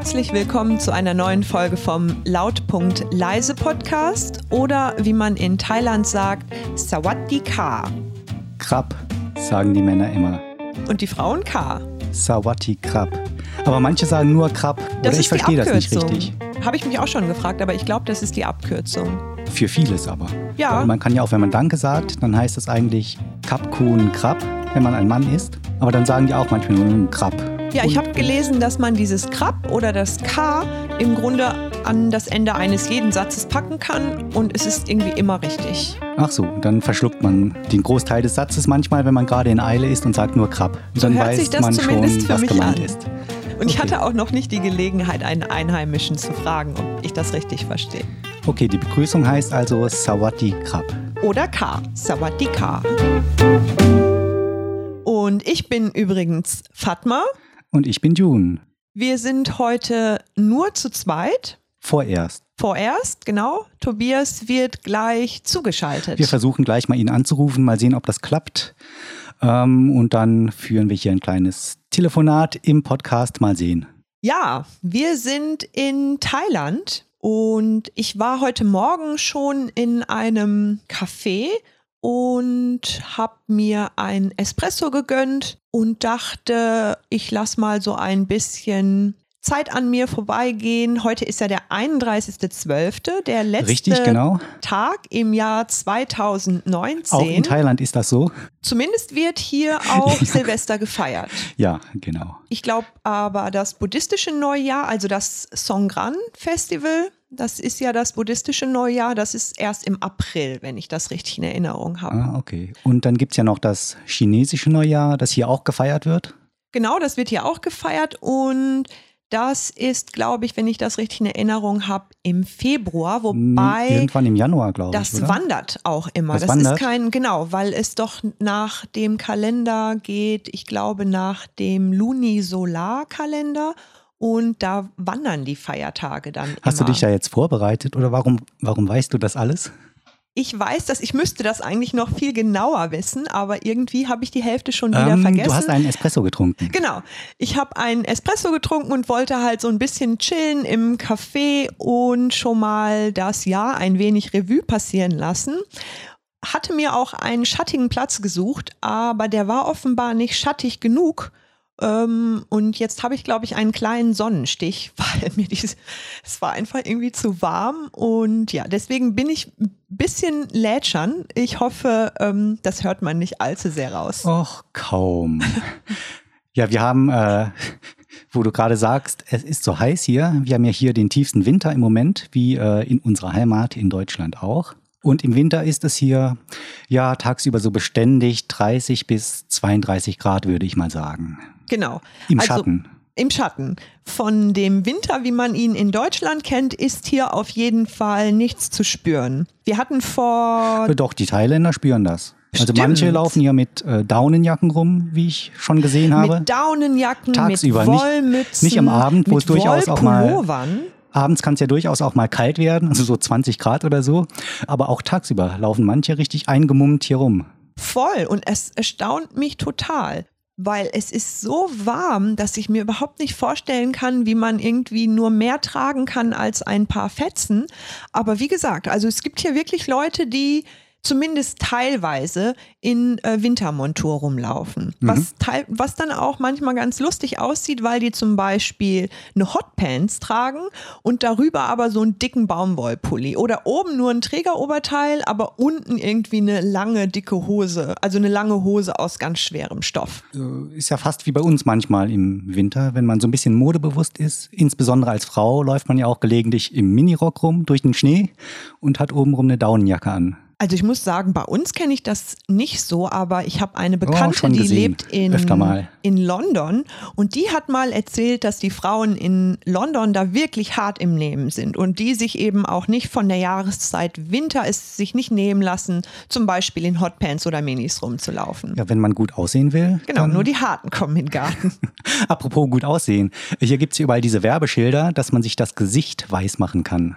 Herzlich willkommen zu einer neuen Folge vom Lautpunkt Leise Podcast oder wie man in Thailand sagt, Sawadee Ka. Krab, sagen die Männer immer. Und die Frauen Ka. Sawati Krab. Aber manche sagen nur Krab. Das Oder ich ist die verstehe das nicht Abkürzung. richtig. Habe ich mich auch schon gefragt, aber ich glaube, das ist die Abkürzung. Für vieles aber. Ja. Weil man kann ja auch, wenn man Danke sagt, dann heißt es eigentlich Kapkun Krab, wenn man ein Mann ist. Aber dann sagen die auch manchmal nur Krab. Ja, ich habe gelesen, dass man dieses Krab oder das K im Grunde an das Ende eines jeden Satzes packen kann und es ist irgendwie immer richtig. Ach so, dann verschluckt man den Großteil des Satzes manchmal, wenn man gerade in Eile ist und sagt nur Krab. So dann hört weiß man schon, was gemeint an. ist. Und ich Okay. hatte auch noch nicht die Gelegenheit, einen Einheimischen zu fragen, ob ich das richtig verstehe. Okay, die Begrüßung heißt also Sawati Krab. Oder K. Sawadee Ka. Und ich bin übrigens Fatma. Und ich bin June. Wir sind heute nur zu zweit. Vorerst. Vorerst, genau. Tobias wird gleich zugeschaltet. Wir versuchen gleich mal ihn anzurufen, mal sehen, ob das klappt. Ähm, und dann führen wir hier ein kleines Telefonat im Podcast. Mal sehen. Ja, wir sind in Thailand und ich war heute Morgen schon in einem Café und habe mir ein Espresso gegönnt und dachte, ich lass mal so ein bisschen Zeit an mir vorbeigehen. Heute ist ja der 31.12., der letzte Richtig, genau. Tag im Jahr 2019. Auch in Thailand ist das so. Zumindest wird hier auch Silvester gefeiert. Ja, genau. Ich glaube aber, das buddhistische Neujahr, also das Songkran Festival, das ist ja das buddhistische Neujahr, das ist erst im April, wenn ich das richtig in Erinnerung habe. Ah, okay. Und dann gibt es ja noch das chinesische Neujahr, das hier auch gefeiert wird. Genau, das wird hier auch gefeiert und das ist, glaube ich, wenn ich das richtig in Erinnerung habe, im Februar, wobei Irgendwann im Januar, glaube ich. das oder? wandert auch immer. Das Das, wandert? ist kein, genau, weil es doch nach dem Kalender geht, ich glaube nach dem Lunisolarkalender und da wandern die Feiertage dann Hast immer. du dich da jetzt vorbereitet oder warum, warum weißt du das alles? Ich weiß das, ich müsste das eigentlich noch viel genauer wissen, aber irgendwie habe ich die Hälfte schon wieder Ähm, vergessen. du hast einen Espresso getrunken. Genau. Ich habe einen Espresso getrunken und wollte halt so ein bisschen chillen im Café und schon mal das Jahr ein wenig Revue passieren lassen. Hatte mir auch einen schattigen Platz gesucht, aber der war offenbar nicht schattig genug. Ähm, und jetzt habe ich, glaube ich, einen kleinen Sonnenstich, weil mir dieses, es war einfach irgendwie zu warm. Und ja, deswegen bin ich ein bisschen lätschern. Ich hoffe, ähm, das hört man nicht allzu sehr raus. Och, kaum. ja, wir haben, äh, wo du gerade sagst, es ist so heiß hier. Wir haben ja hier den tiefsten Winter im Moment, wie äh, in unserer Heimat in Deutschland auch. Und im Winter ist es hier ja tagsüber so beständig 30 bis 32 Grad, würde ich mal sagen. Genau. Im Also, Schatten. Im Schatten. Von dem Winter, wie man ihn in Deutschland kennt, ist hier auf jeden Fall nichts zu spüren. Wir hatten vor Doch, die Thailänder spüren das. Also Stimmt. manche laufen ja mit äh, Daunenjacken rum, wie ich schon gesehen habe. mit Daunenjacken, Tagsüber, mit nicht- Wollmützen, nicht am Abend, wo es durchaus auch mal-. Abends kann es ja durchaus auch mal kalt werden, also so 20 Grad oder so. Aber auch tagsüber laufen manche richtig eingemummt hier rum. Voll. Und es erstaunt mich total. Weil es ist so warm, dass ich mir überhaupt nicht vorstellen kann, wie man irgendwie nur mehr tragen kann als ein paar Fetzen. Aber wie gesagt, also es gibt hier wirklich Leute, die zumindest teilweise in äh, Wintermontur rumlaufen. Was, teil, was dann auch manchmal ganz lustig aussieht, weil die zum Beispiel eine Hotpants tragen und darüber aber so einen dicken Baumwollpulli. Oder oben nur ein Trägeroberteil, aber unten irgendwie eine lange, dicke Hose. Also eine lange Hose aus ganz schwerem Stoff. Äh, Ist ja fast wie bei uns manchmal im Winter, wenn man so ein bisschen modebewusst ist. Insbesondere als Frau läuft man ja auch gelegentlich im Minirock rum durch den Schnee und hat obenrum eine Daunenjacke an. Also ich muss sagen, bei uns kenne ich das nicht so, aber ich habe eine Bekannte, schon die lebt in, in London und die hat mal erzählt, dass die Frauen in London da wirklich hart im Nehmen sind und die sich eben auch nicht von der Jahreszeit Winter es sich nicht nehmen lassen, zum Beispiel in Hotpants oder Minis rumzulaufen. Ja, wenn man gut aussehen will. Genau, nur die Harten kommen in den Garten. Apropos gut aussehen. Hier gibt's ja überall diese Werbeschilder, dass man sich das Gesicht weiß machen kann.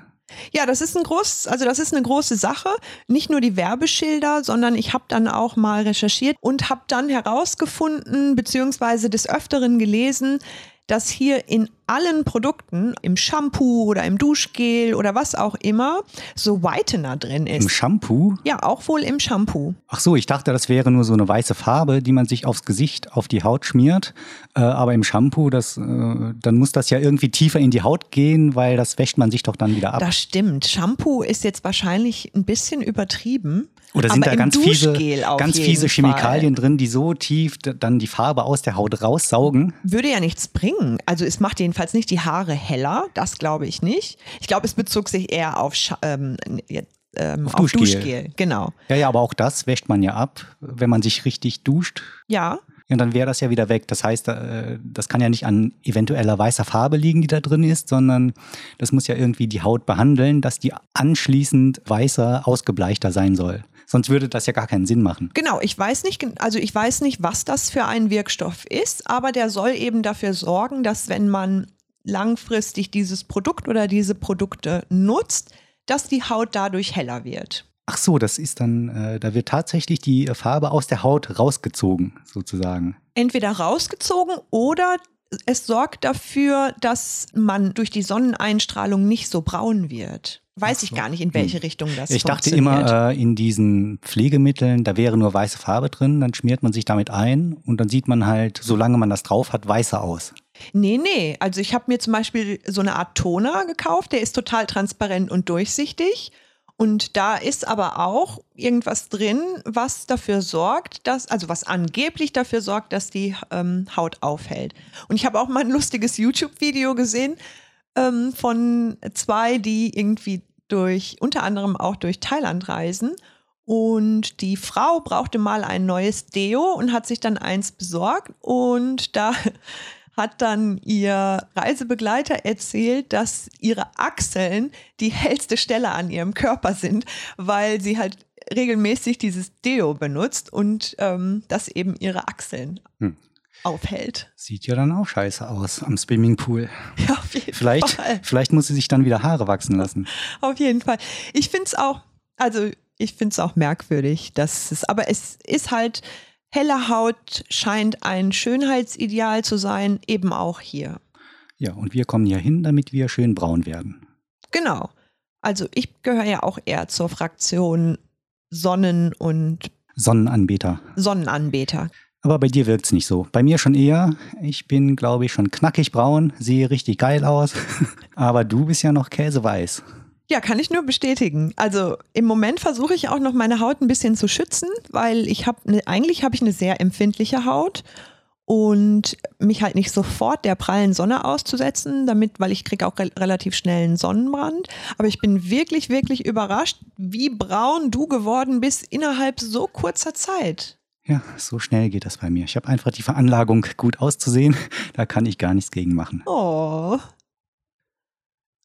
Ja, das ist ein groß, also das ist eine große Sache. Nicht nur die Werbeschilder, sondern ich habe dann auch mal recherchiert und habe dann herausgefunden beziehungsweise des Öfteren gelesen, dass hier in allen Produkten, im Shampoo oder im Duschgel oder was auch immer, so Whitener drin ist. Im Shampoo? Ja, auch wohl im Shampoo. Ach so, ich dachte, das wäre nur so eine weiße Farbe, die man sich aufs Gesicht, auf die Haut schmiert. Äh, aber im Shampoo, das, äh, dann muss das ja irgendwie tiefer in die Haut gehen, weil das wäscht man sich doch dann wieder ab. Das stimmt. Shampoo ist jetzt wahrscheinlich ein bisschen übertrieben. Oder sind da ganz Duschgel fiese, ganz fiese Chemikalien Fall. drin, die so tief dann die Farbe aus der Haut raussaugen? Würde ja nichts bringen. Also es macht jedenfalls nicht die Haare heller, das glaube ich nicht. Ich glaube, es bezog sich eher auf, Scha ähm, ähm, Auf auf, Duschgel. Duschgel. Genau. Ja, ja, aber auch das wäscht man ja ab, wenn man sich richtig duscht. Ja, Ja, dann wäre das ja wieder weg. Das heißt, äh, das kann ja nicht an eventueller weißer Farbe liegen, die da drin ist, sondern das muss ja irgendwie die Haut behandeln, dass die anschließend weißer, ausgebleichter sein soll. Sonst würde das ja gar keinen Sinn machen. Genau, ich weiß nicht, also ich weiß nicht, was das für ein Wirkstoff ist, aber der soll eben dafür sorgen, dass wenn man langfristig dieses Produkt oder diese Produkte nutzt, dass die Haut dadurch heller wird. Ach so, das ist dann, äh, da wird tatsächlich die Farbe aus der Haut rausgezogen, sozusagen. Entweder rausgezogen oder es sorgt dafür, dass man durch die Sonneneinstrahlung nicht so braun wird. Weiß ich gar nicht, in welche Richtung das Ich dachte immer, äh, in diesen Pflegemitteln, da wäre nur weiße Farbe drin, dann schmiert man sich damit ein und dann sieht man halt, solange man das drauf hat, weißer aus. Nee, nee. Also ich habe mir zum Beispiel so eine Art Toner gekauft, der ist total transparent und durchsichtig. Und da ist aber auch irgendwas drin, was dafür sorgt, dass, also was angeblich dafür sorgt, dass die ähm, Haut aufhält. Und ich habe auch mal ein lustiges YouTube-Video gesehen ähm, von zwei, die irgendwie durch, unter anderem auch durch Thailand reisen. Und die Frau brauchte mal ein neues Deo und hat sich dann eins besorgt. Und da hat dann ihr Reisebegleiter erzählt, dass ihre Achseln die hellste Stelle an ihrem Körper sind, weil sie halt regelmäßig dieses Deo benutzt und ähm, das eben ihre Achseln Hm. Aufhält. Sieht ja dann auch scheiße aus am Swimmingpool. Ja, auf jeden Vielleicht, Fall. vielleicht muss sie sich dann wieder Haare wachsen lassen. Auf jeden Fall. Ich finde es auch, also ich finde es auch merkwürdig, dass es, aber es ist halt, helle Haut scheint ein Schönheitsideal zu sein, eben auch hier. Ja, und wir kommen hier hin, damit wir schön braun werden. Genau. Also ich gehöre ja auch eher zur Fraktion Sonnen- und Sonnenanbeter. Sonnenanbeter. Aber bei dir wirkt's nicht so. Bei mir schon eher. Ich bin, glaube ich, schon knackig braun, sehe richtig geil aus. Aber du bist ja noch käseweiß. Ja, kann ich nur bestätigen. Also im Moment versuche ich auch noch meine Haut ein bisschen zu schützen, weil ich habe ne, eigentlich habe ich eine sehr empfindliche Haut und mich halt nicht sofort der prallen Sonne auszusetzen, damit, weil ich kriege auch re relativ schnell einen Sonnenbrand. Aber ich bin wirklich, wirklich überrascht, wie braun du geworden bist innerhalb so kurzer Zeit. Ja, so schnell geht das bei mir. Ich habe einfach die Veranlagung, gut auszusehen. Da kann ich gar nichts gegen machen. Oh,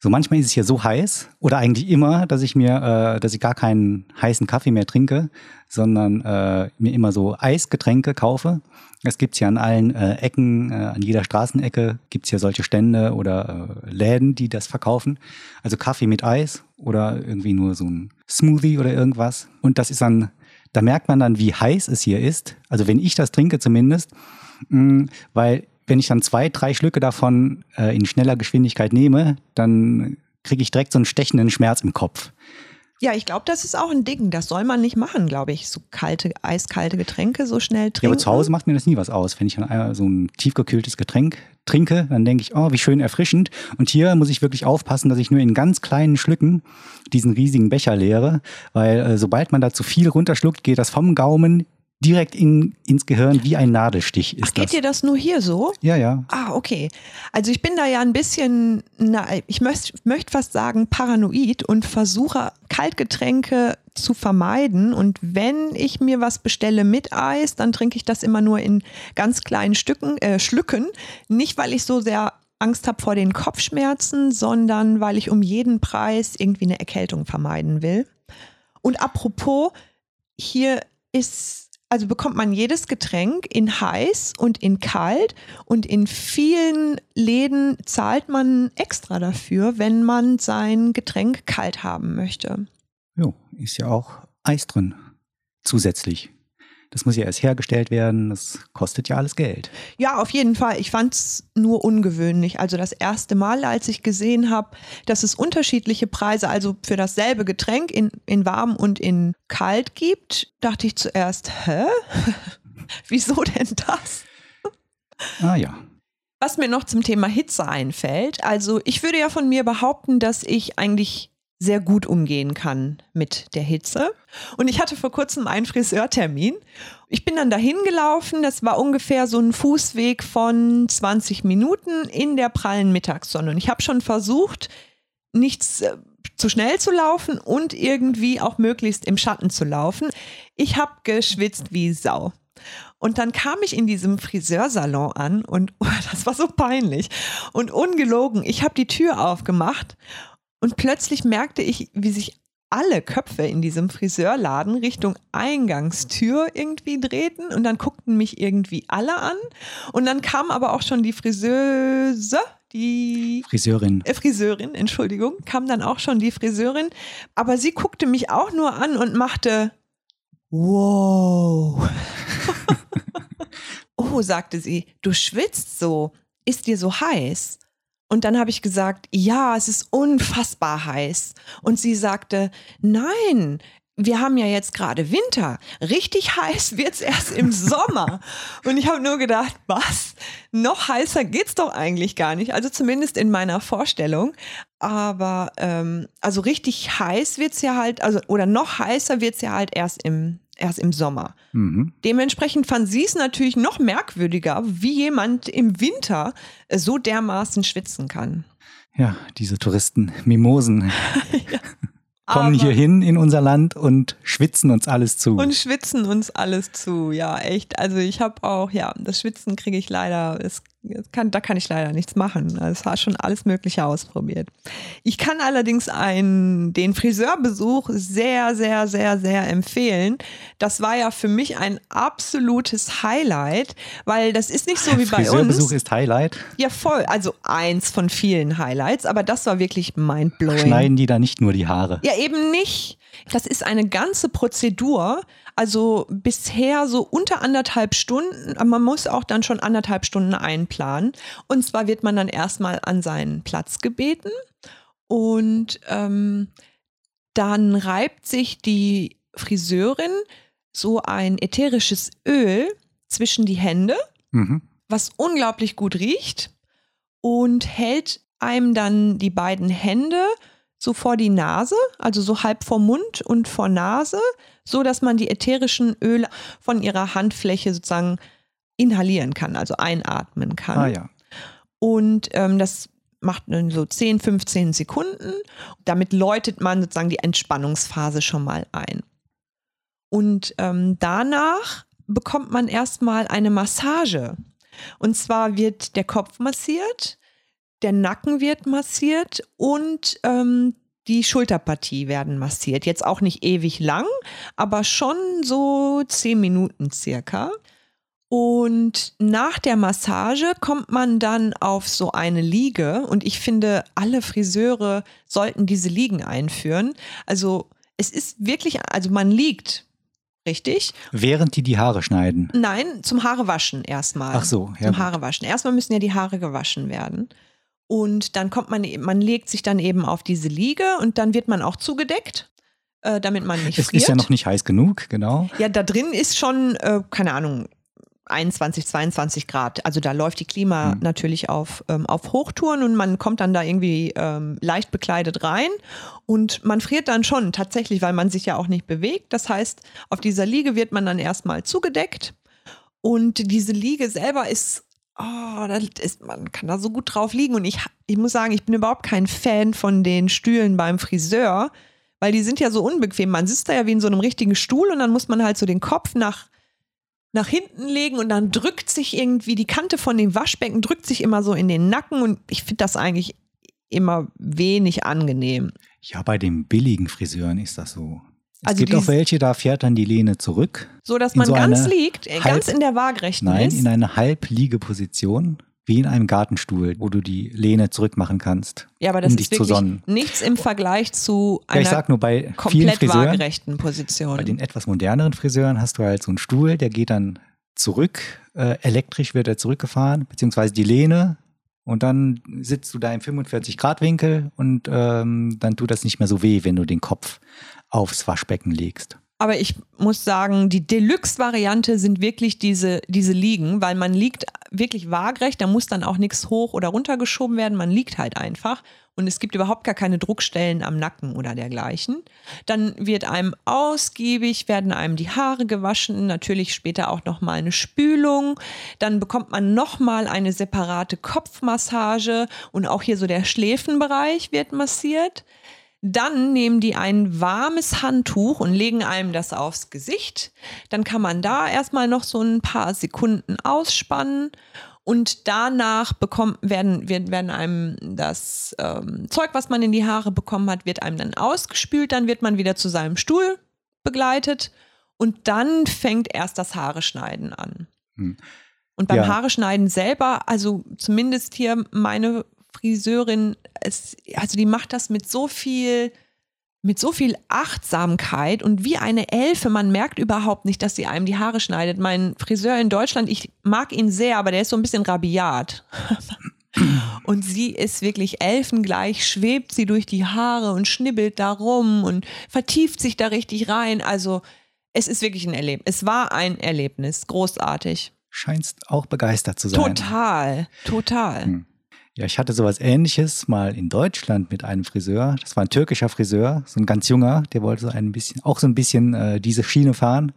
So manchmal ist es hier so heiß oder eigentlich immer, dass ich mir, äh, dass ich gar keinen heißen Kaffee mehr trinke, sondern äh, mir immer so Eisgetränke kaufe. Es gibt's ja an allen äh, Ecken, äh, an jeder Straßenecke gibt's ja solche Stände oder äh, Läden, die das verkaufen. Also Kaffee mit Eis oder irgendwie nur so ein Smoothie oder irgendwas. Und das ist dann, da merkt man dann, wie heiß es hier ist. Also wenn ich das trinke zumindest, mh, weil wenn ich dann zwei, drei Schlücke davon äh, in schneller Geschwindigkeit nehme, dann kriege ich direkt so einen stechenden Schmerz im Kopf. ja, ich glaube, das ist auch ein Ding. Das soll man nicht machen, glaube ich. So kalte, eiskalte Getränke so schnell Ja, trinken. aber zu Hause macht mir das nie was aus. Wenn ich dann einmal so ein tiefgekühltes Getränk trinke, dann denke ich, oh, wie schön erfrischend. Und hier muss ich wirklich aufpassen, dass ich nur in ganz kleinen Schlücken diesen riesigen Becher leere, weil äh, sobald man da zu viel runterschluckt, geht das vom Gaumen direkt in, ins Gehirn wie ein Nadelstich ist Ach, geht das. dir das nur hier so? Ja, ja. Ah, okay. Also ich bin da ja ein bisschen, na, ich möchte möcht fast sagen, paranoid und versuche Kaltgetränke zu vermeiden. Und wenn ich mir was bestelle mit Eis, dann trinke ich das immer nur in ganz kleinen Stücken, äh, Schlücken. Nicht, weil ich so sehr Angst habe vor den Kopfschmerzen, sondern weil ich um jeden Preis irgendwie eine Erkältung vermeiden will. Und apropos, hier ist also bekommt man jedes Getränk in heiß und in kalt und in vielen Läden zahlt man extra dafür, wenn man sein Getränk kalt haben möchte. Jo, ist ja auch Eis drin. Zusätzlich. Das muss ja erst hergestellt werden. Das kostet ja alles Geld. Ja, auf jeden Fall. Ich fand es nur ungewöhnlich. Also das erste Mal, als ich gesehen habe, dass es unterschiedliche Preise, also für dasselbe Getränk in, in warm und in kalt gibt, dachte ich zuerst, hä? Wieso denn das? Ah ja. Was mir noch zum Thema Hitze einfällt, also ich würde ja von mir behaupten, dass ich eigentlich sehr gut umgehen kann mit der Hitze. Und ich hatte vor kurzem einen Friseurtermin. Ich bin dann dahin gelaufen. Das war ungefähr so ein Fußweg von 20 Minuten in der prallen Mittagssonne. Und ich habe schon versucht, nichts äh, zu schnell zu laufen und irgendwie auch möglichst im Schatten zu laufen. Ich habe geschwitzt wie Sau. Und dann kam ich in diesem Friseursalon an und oh, das war so peinlich und ungelogen. Ich habe die Tür aufgemacht und plötzlich merkte ich, wie sich alle Köpfe in diesem Friseurladen Richtung Eingangstür irgendwie drehten und dann guckten mich irgendwie alle an und dann kam aber auch schon die Friseuse, die Friseurin. Äh, Friseurin, Entschuldigung, kam dann auch schon die Friseurin, aber sie guckte mich auch nur an und machte Wow. oh, sagte sie, du schwitzt so. Ist dir so heiß? Und dann habe ich gesagt, ja, es ist unfassbar heiß. Und sie sagte, nein, wir haben ja jetzt gerade Winter. Richtig heiß wird es erst im Sommer. Und ich habe nur gedacht, was? Noch heißer geht's doch eigentlich gar nicht. Also zumindest in meiner Vorstellung. Aber ähm, also richtig heiß wird es ja halt, also oder noch heißer wird es ja halt erst im erst im Sommer. Mhm. Dementsprechend fand sie es natürlich noch merkwürdiger, wie jemand im Winter äh, so dermaßen schwitzen kann. Ja, diese Touristen, Mimosen. ja kommen hier hin in unser Land und schwitzen uns alles zu. Und schwitzen uns alles zu, ja, echt. Also ich habe auch, ja, das Schwitzen kriege ich leider, das kann, da kann ich leider nichts machen. Es hat schon alles Mögliche ausprobiert. Ich kann allerdings einen, den Friseurbesuch sehr, sehr, sehr, sehr empfehlen. Das war ja für mich ein absolutes Highlight, weil das ist nicht so wie bei uns. Friseurbesuch ist Highlight? Ja, voll. Also eins von vielen Highlights, aber das war wirklich mindblowing. Schneiden die da nicht nur die Haare? Ja, eben nicht. Das ist eine ganze Prozedur. Also bisher so unter anderthalb Stunden. Man muss auch dann schon anderthalb Stunden einplanen. Und zwar wird man dann erstmal an seinen Platz gebeten und ähm, dann reibt sich die Friseurin so ein ätherisches Öl zwischen die Hände, mhm. was unglaublich gut riecht und hält einem dann die beiden Hände so vor die Nase, also so halb vor Mund und vor Nase, so dass man die ätherischen Öle von ihrer Handfläche sozusagen inhalieren kann, also einatmen kann. Ah ja. Und ähm, das macht dann so 10, 15 Sekunden. Damit läutet man sozusagen die Entspannungsphase schon mal ein. Und ähm, danach bekommt man erstmal eine Massage. Und zwar wird der Kopf massiert, der Nacken wird massiert und ähm, die Schulterpartie werden massiert. Jetzt auch nicht ewig lang, aber schon so zehn Minuten circa. Und nach der Massage kommt man dann auf so eine Liege und ich finde, alle Friseure sollten diese Liegen einführen. Also es ist wirklich, also man liegt, richtig? Während die die Haare schneiden? Nein, zum Haare waschen erstmal. Ach so, ja. Zum Haare waschen. Erstmal müssen ja die Haare gewaschen werden. Und dann kommt man, man legt sich dann eben auf diese Liege und dann wird man auch zugedeckt, äh, damit man nicht es friert. Es ist ja noch nicht heiß genug, genau. Ja, da drin ist schon, äh, keine Ahnung, 21, 22 Grad. Also da läuft die Klima mhm. natürlich auf, ähm, auf Hochtouren und man kommt dann da irgendwie ähm, leicht bekleidet rein und man friert dann schon tatsächlich, weil man sich ja auch nicht bewegt. Das heißt, auf dieser Liege wird man dann erstmal zugedeckt und diese Liege selber ist oh, ist, man kann da so gut drauf liegen. Und ich, ich muss sagen, ich bin überhaupt kein Fan von den Stühlen beim Friseur, weil die sind ja so unbequem. Man sitzt da ja wie in so einem richtigen Stuhl und dann muss man halt so den Kopf nach, nach hinten legen und dann drückt sich irgendwie die Kante von dem Waschbecken, drückt sich immer so in den Nacken und ich finde das eigentlich immer wenig angenehm. Ja, bei den billigen Friseuren ist das so. Es also gibt auch welche, da fährt dann die Lehne zurück. So, dass man so ganz liegt, äh, halb, ganz in der Waagrechten nein, ist. Nein, in eine Halbliegeposition. wie in einem Gartenstuhl, wo du die Lehne zurückmachen kannst. Ja, aber das um ist wirklich nichts im Vergleich zu Ja, ich einer sag nur, bei komplett Friseuren, waagerechten Position. bei den etwas moderneren Friseuren hast du halt so einen Stuhl, der geht dann zurück, äh, elektrisch wird er zurückgefahren, beziehungsweise die Lehne und dann sitzt du da im 45-Grad-Winkel und ähm, dann tut das nicht mehr so weh, wenn du den Kopf aufs Waschbecken legst. Aber ich muss sagen, die Deluxe-Variante sind wirklich diese, diese Liegen, weil man liegt wirklich waagerecht, da muss dann auch nichts hoch oder runter geschoben werden, man liegt halt einfach und es gibt überhaupt gar keine Druckstellen am Nacken oder dergleichen. Dann wird einem ausgiebig, werden einem die Haare gewaschen, natürlich später auch nochmal eine Spülung, dann bekommt man nochmal eine separate Kopfmassage und auch hier so der Schläfenbereich wird massiert. Dann nehmen die ein warmes Handtuch und legen einem das aufs Gesicht. Dann kann man da erstmal noch so ein paar Sekunden ausspannen. Und danach bekommt, werden, werden, werden einem das ähm, Zeug, was man in die Haare bekommen hat, wird einem dann ausgespült. Dann wird man wieder zu seinem Stuhl begleitet. Und dann fängt erst das Haare schneiden an. Hm. Und beim Ja. Haare schneiden selber, also zumindest hier meine Friseurin, es, also die macht das mit so viel, mit so viel Achtsamkeit und wie eine Elfe. Man merkt überhaupt nicht, dass sie einem die Haare schneidet. Mein Friseur in Deutschland, ich mag ihn sehr, aber der ist so ein bisschen rabiat. Und sie ist wirklich elfengleich, schwebt sie durch die Haare und schnibbelt da rum und vertieft sich da richtig rein. Also es ist wirklich ein Erlebnis. Es war ein Erlebnis. Großartig. Scheinst auch begeistert zu sein. Total, total. Hm. Ja, ich hatte sowas ähnliches mal in Deutschland mit einem Friseur. Das war ein türkischer Friseur, so ein ganz junger, der wollte so ein bisschen, auch so ein bisschen äh, diese Schiene fahren.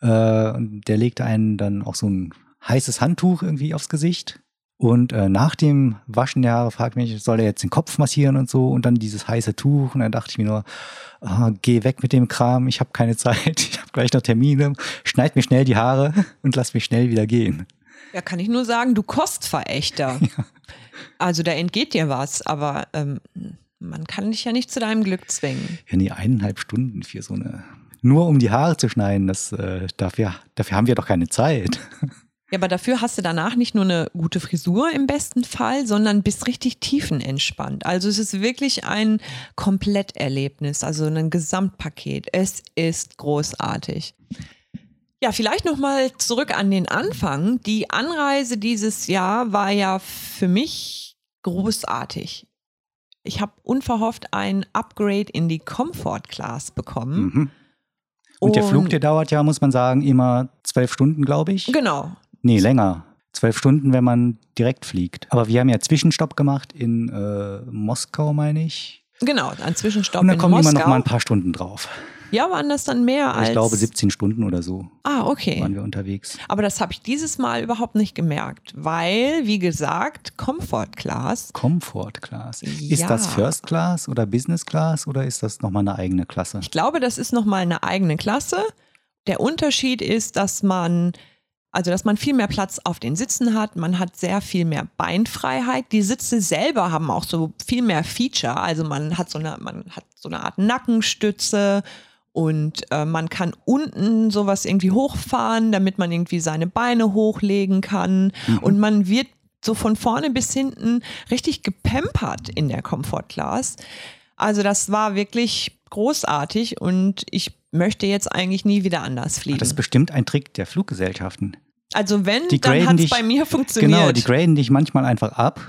Äh, und der legte einen dann auch so ein heißes Handtuch irgendwie aufs Gesicht. Und äh, nach dem Waschen der Haare fragte mich, soll er jetzt den Kopf massieren und so und dann dieses heiße Tuch. Und dann dachte ich mir nur, ah, geh weg mit dem Kram, ich habe keine Zeit, ich habe gleich noch Termine, schneid mir schnell die Haare und lass mich schnell wieder gehen. Ja, kann ich nur sagen, du Kostverächter. Also da entgeht dir was, aber ähm, man kann dich ja nicht zu deinem Glück zwingen. Ja, nee, eineinhalb Stunden für so eine. Nur um die Haare zu schneiden, das, äh, dafür, dafür haben wir doch keine Zeit. Ja, aber dafür hast du danach nicht nur eine gute Frisur im besten Fall, sondern bist richtig tiefenentspannt. Also es ist wirklich ein Kompletterlebnis, also ein Gesamtpaket. Es ist großartig. Ja, vielleicht noch mal zurück an den Anfang. Die Anreise dieses Jahr war ja für mich großartig. Ich habe unverhofft ein Upgrade in die Comfort Class bekommen. Mhm. Und der Flug, der dauert ja, muss man sagen, immer zwölf Stunden, glaube ich. Genau. Nee, länger. Zwölf Stunden, wenn man direkt fliegt. Aber wir haben ja Zwischenstopp gemacht in äh, Moskau, meine ich. Genau, ein Zwischenstopp Und dann in kommen Moskau. immer noch mal ein paar Stunden drauf. Ja, waren das dann mehr als Ich glaube 17 Stunden oder so Ah, okay. waren wir unterwegs. Aber das habe ich dieses Mal überhaupt nicht gemerkt, weil, wie gesagt, Comfort Class. Comfort Class. Ist Ja. das First Class oder Business Class oder ist das nochmal eine eigene Klasse? Ich glaube, das ist nochmal eine eigene Klasse. Der Unterschied ist, dass man, also dass man viel mehr Platz auf den Sitzen hat. Man hat sehr viel mehr Beinfreiheit. Die Sitze selber haben auch so viel mehr Feature. Also man hat so eine, man hat so eine Art Nackenstütze und äh, man kann unten sowas irgendwie hochfahren, damit man irgendwie seine Beine hochlegen kann. Und man wird so von vorne bis hinten richtig gepampert in der Comfort Class. Also das war wirklich großartig und ich möchte jetzt eigentlich nie wieder anders fliegen. Das ist bestimmt ein Trick der Fluggesellschaften. also wenn, Die dann hat es bei mir funktioniert. Genau, die graden dich manchmal einfach ab,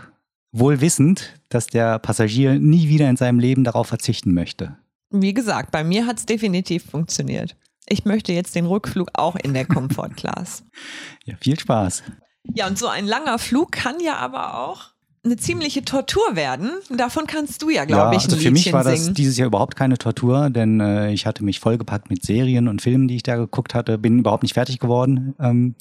wohl wissend, dass der Passagier nie wieder in seinem Leben darauf verzichten möchte. Wie gesagt, bei mir hat es definitiv funktioniert. Ich möchte jetzt den Rückflug auch in der Comfort Class. Ja, viel Spaß. Ja, und so ein langer Flug kann ja aber auch eine ziemliche Tortur werden. Davon kannst du ja, glaube ja, ich, ein also für mich war das singen. dieses Jahr überhaupt keine Tortur, denn äh, ich hatte mich vollgepackt mit Serien und Filmen, die ich da geguckt hatte, bin überhaupt nicht fertig geworden, ähm,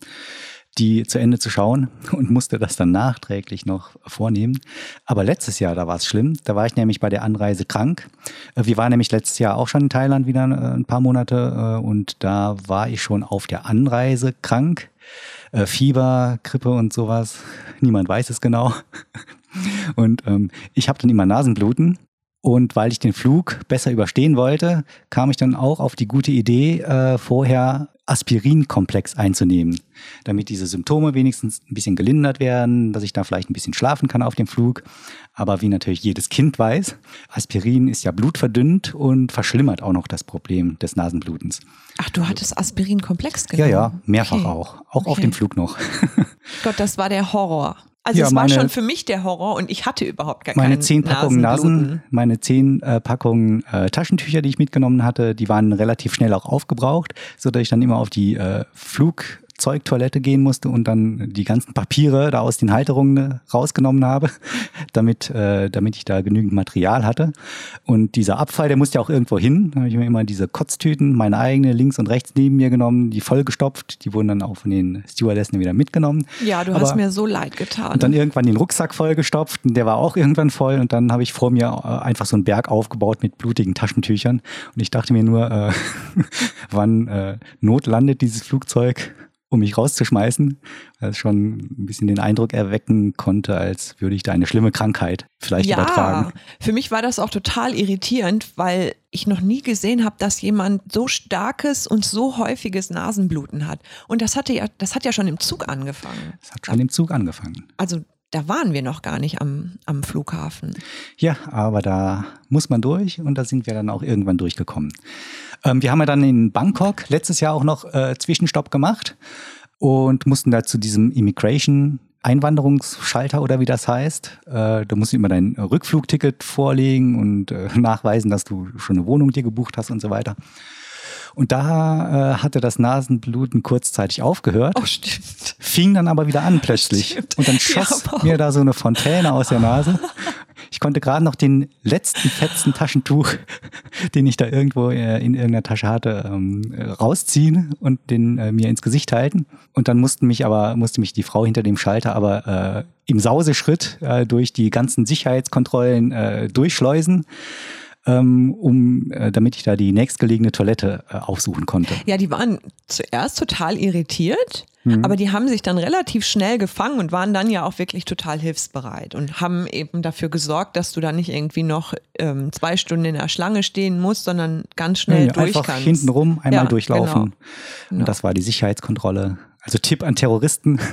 die zu Ende zu schauen und musste das dann nachträglich noch vornehmen. Aber letztes Jahr, da war es schlimm. Da war ich nämlich bei der Anreise krank. Äh, Wir waren nämlich letztes Jahr auch schon in Thailand wieder äh, ein paar Monate äh, und da war ich schon auf der Anreise krank. Fieber, Grippe und sowas. Niemand weiß es genau. Und ähm, ich habe dann immer Nasenbluten Und weil ich den Flug besser überstehen wollte, kam ich dann auch auf die gute Idee, äh, vorher Aspirinkomplex einzunehmen, damit diese Symptome wenigstens ein bisschen gelindert werden, dass ich da vielleicht ein bisschen schlafen kann auf dem Flug. Aber wie natürlich jedes Kind weiß, Aspirin ist ja blutverdünnt und verschlimmert auch noch das Problem des Nasenblutens. Ach, du hattest Aspirinkomplex genommen? Ja, ja, mehrfach okay. auch. Auch okay. auf dem Flug noch. Gott, das war der Horror. Also ja, es war schon für mich der Horror und ich hatte überhaupt gar meine zehn Packungen Nasen, meine zehn äh, Packungen äh, Taschentücher, die ich mitgenommen hatte, die waren relativ schnell auch aufgebraucht, so dass ich dann immer auf die äh, Flug Zeugtoilette gehen musste und dann die ganzen Papiere da aus den Halterungen äh, rausgenommen habe, damit, äh, damit ich da genügend Material hatte. Und dieser Abfall, der musste ja auch irgendwo hin. Da habe ich mir immer diese Kotztüten, meine eigene links und rechts neben mir genommen, die vollgestopft. Die wurden dann auch von den Stewardessen wieder mitgenommen. Ja, du Aber, hast mir so leid getan. Und dann irgendwann den Rucksack vollgestopft und der war auch irgendwann voll. Und dann habe ich vor mir äh, einfach so einen Berg aufgebaut mit blutigen Taschentüchern. Und ich dachte mir nur, äh, wann äh, Not landet dieses Flugzeug? Um mich rauszuschmeißen, weil es schon ein bisschen den Eindruck erwecken konnte, als würde ich da eine schlimme Krankheit vielleicht ja, übertragen. Für mich war das auch total irritierend, weil ich noch nie gesehen habe, dass jemand so starkes und so häufiges Nasenbluten hat. Und das hatte ja, das hat ja schon im Zug angefangen. Das hat schon im Zug angefangen. Also da waren wir noch gar nicht am, am Flughafen. Ja, aber da muss man durch und da sind wir dann auch irgendwann durchgekommen. Ähm, wir haben ja dann in Bangkok letztes Jahr auch noch äh, Zwischenstopp gemacht und mussten da zu diesem Immigration Einwanderungsschalter oder wie das heißt. Äh, da musst du immer dein Rückflugticket vorlegen und äh, nachweisen, dass du schon eine Wohnung dir gebucht hast und so weiter. Und da äh, hatte das Nasenbluten kurzzeitig aufgehört. Oh, stimmt. Fing dann aber wieder an plötzlich. Stimmt. Und dann schoss ja, mir da so eine Fontäne aus der Nase. Ich konnte gerade noch den letzten fetzen Taschentuch, den ich da irgendwo äh, in irgendeiner Tasche hatte, ähm, rausziehen und den äh, mir ins Gesicht halten. Und dann mussten mich aber, musste mich die Frau hinter dem Schalter aber äh, im Sauseschritt äh, durch die ganzen Sicherheitskontrollen äh, durchschleusen ähm, um, äh, damit ich da die nächstgelegene Toilette äh, aufsuchen konnte. Ja, die waren zuerst total irritiert. Mhm. Aber die haben sich dann relativ schnell gefangen und waren dann ja auch wirklich total hilfsbereit und haben eben dafür gesorgt, dass du da nicht irgendwie noch ähm, zwei Stunden in der Schlange stehen musst, sondern ganz schnell nee, durch einfach kannst. hintenrum einmal ja, durchlaufen. Genau. Und das war die Sicherheitskontrolle. Also Tipp an Terroristen.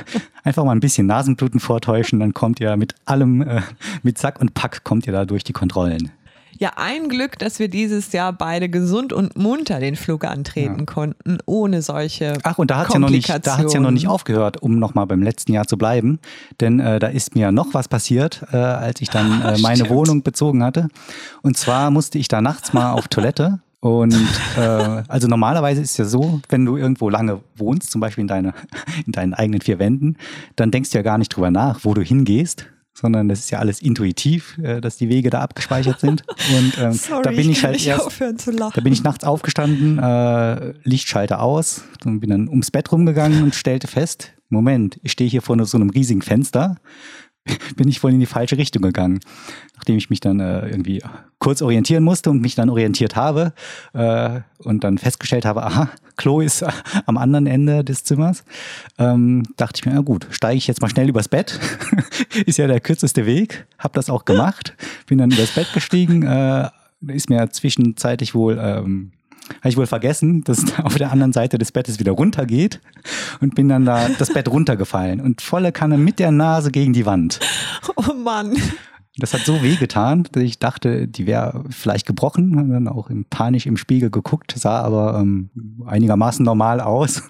Einfach mal ein bisschen Nasenbluten vortäuschen, dann kommt ihr mit allem, äh, mit Sack und Pack kommt ihr da durch die Kontrollen. Ja, ein Glück, dass wir dieses Jahr beide gesund und munter den Flug antreten ja. konnten, ohne solche Ach, und da hat es ja, noch nicht, ja noch nicht aufgehört, um nochmal beim letzten Jahr zu bleiben. Denn äh, da ist mir noch was passiert, äh, als ich dann äh, meine Wohnung bezogen hatte. Und zwar musste ich da nachts mal auf Toilette und äh, also normalerweise ist es ja so, wenn du irgendwo lange wohnst, zum Beispiel in, deine, in deinen eigenen vier Wänden, dann denkst du ja gar nicht drüber nach, wo du hingehst, sondern das ist ja alles intuitiv, äh, dass die Wege da abgespeichert sind. Und ähm, Sorry, da bin ich, ich halt erst, da bin ich nachts aufgestanden, äh, Lichtschalter aus, und bin dann ums Bett rumgegangen und stellte fest, Moment, ich stehe hier vor so einem riesigen Fenster bin ich wohl in die falsche Richtung gegangen. Nachdem ich mich dann äh, irgendwie kurz orientieren musste und mich dann orientiert habe äh, und dann festgestellt habe, aha, Klo ist am anderen Ende des Zimmers, ähm, dachte ich mir, na gut, steige ich jetzt mal schnell übers Bett. ist ja der kürzeste Weg. Hab das auch gemacht. Bin dann übers Bett gestiegen. Äh, ist mir zwischenzeitlich wohl ähm, habe ich wohl vergessen, dass es auf der anderen Seite des Bettes wieder runtergeht und bin dann da das Bett runtergefallen und volle Kanne mit der Nase gegen die Wand. Oh Mann. Das hat so weh getan, dass ich dachte, die wäre vielleicht gebrochen. Und dann auch im, panisch im Spiegel geguckt, sah aber ähm, einigermaßen normal aus.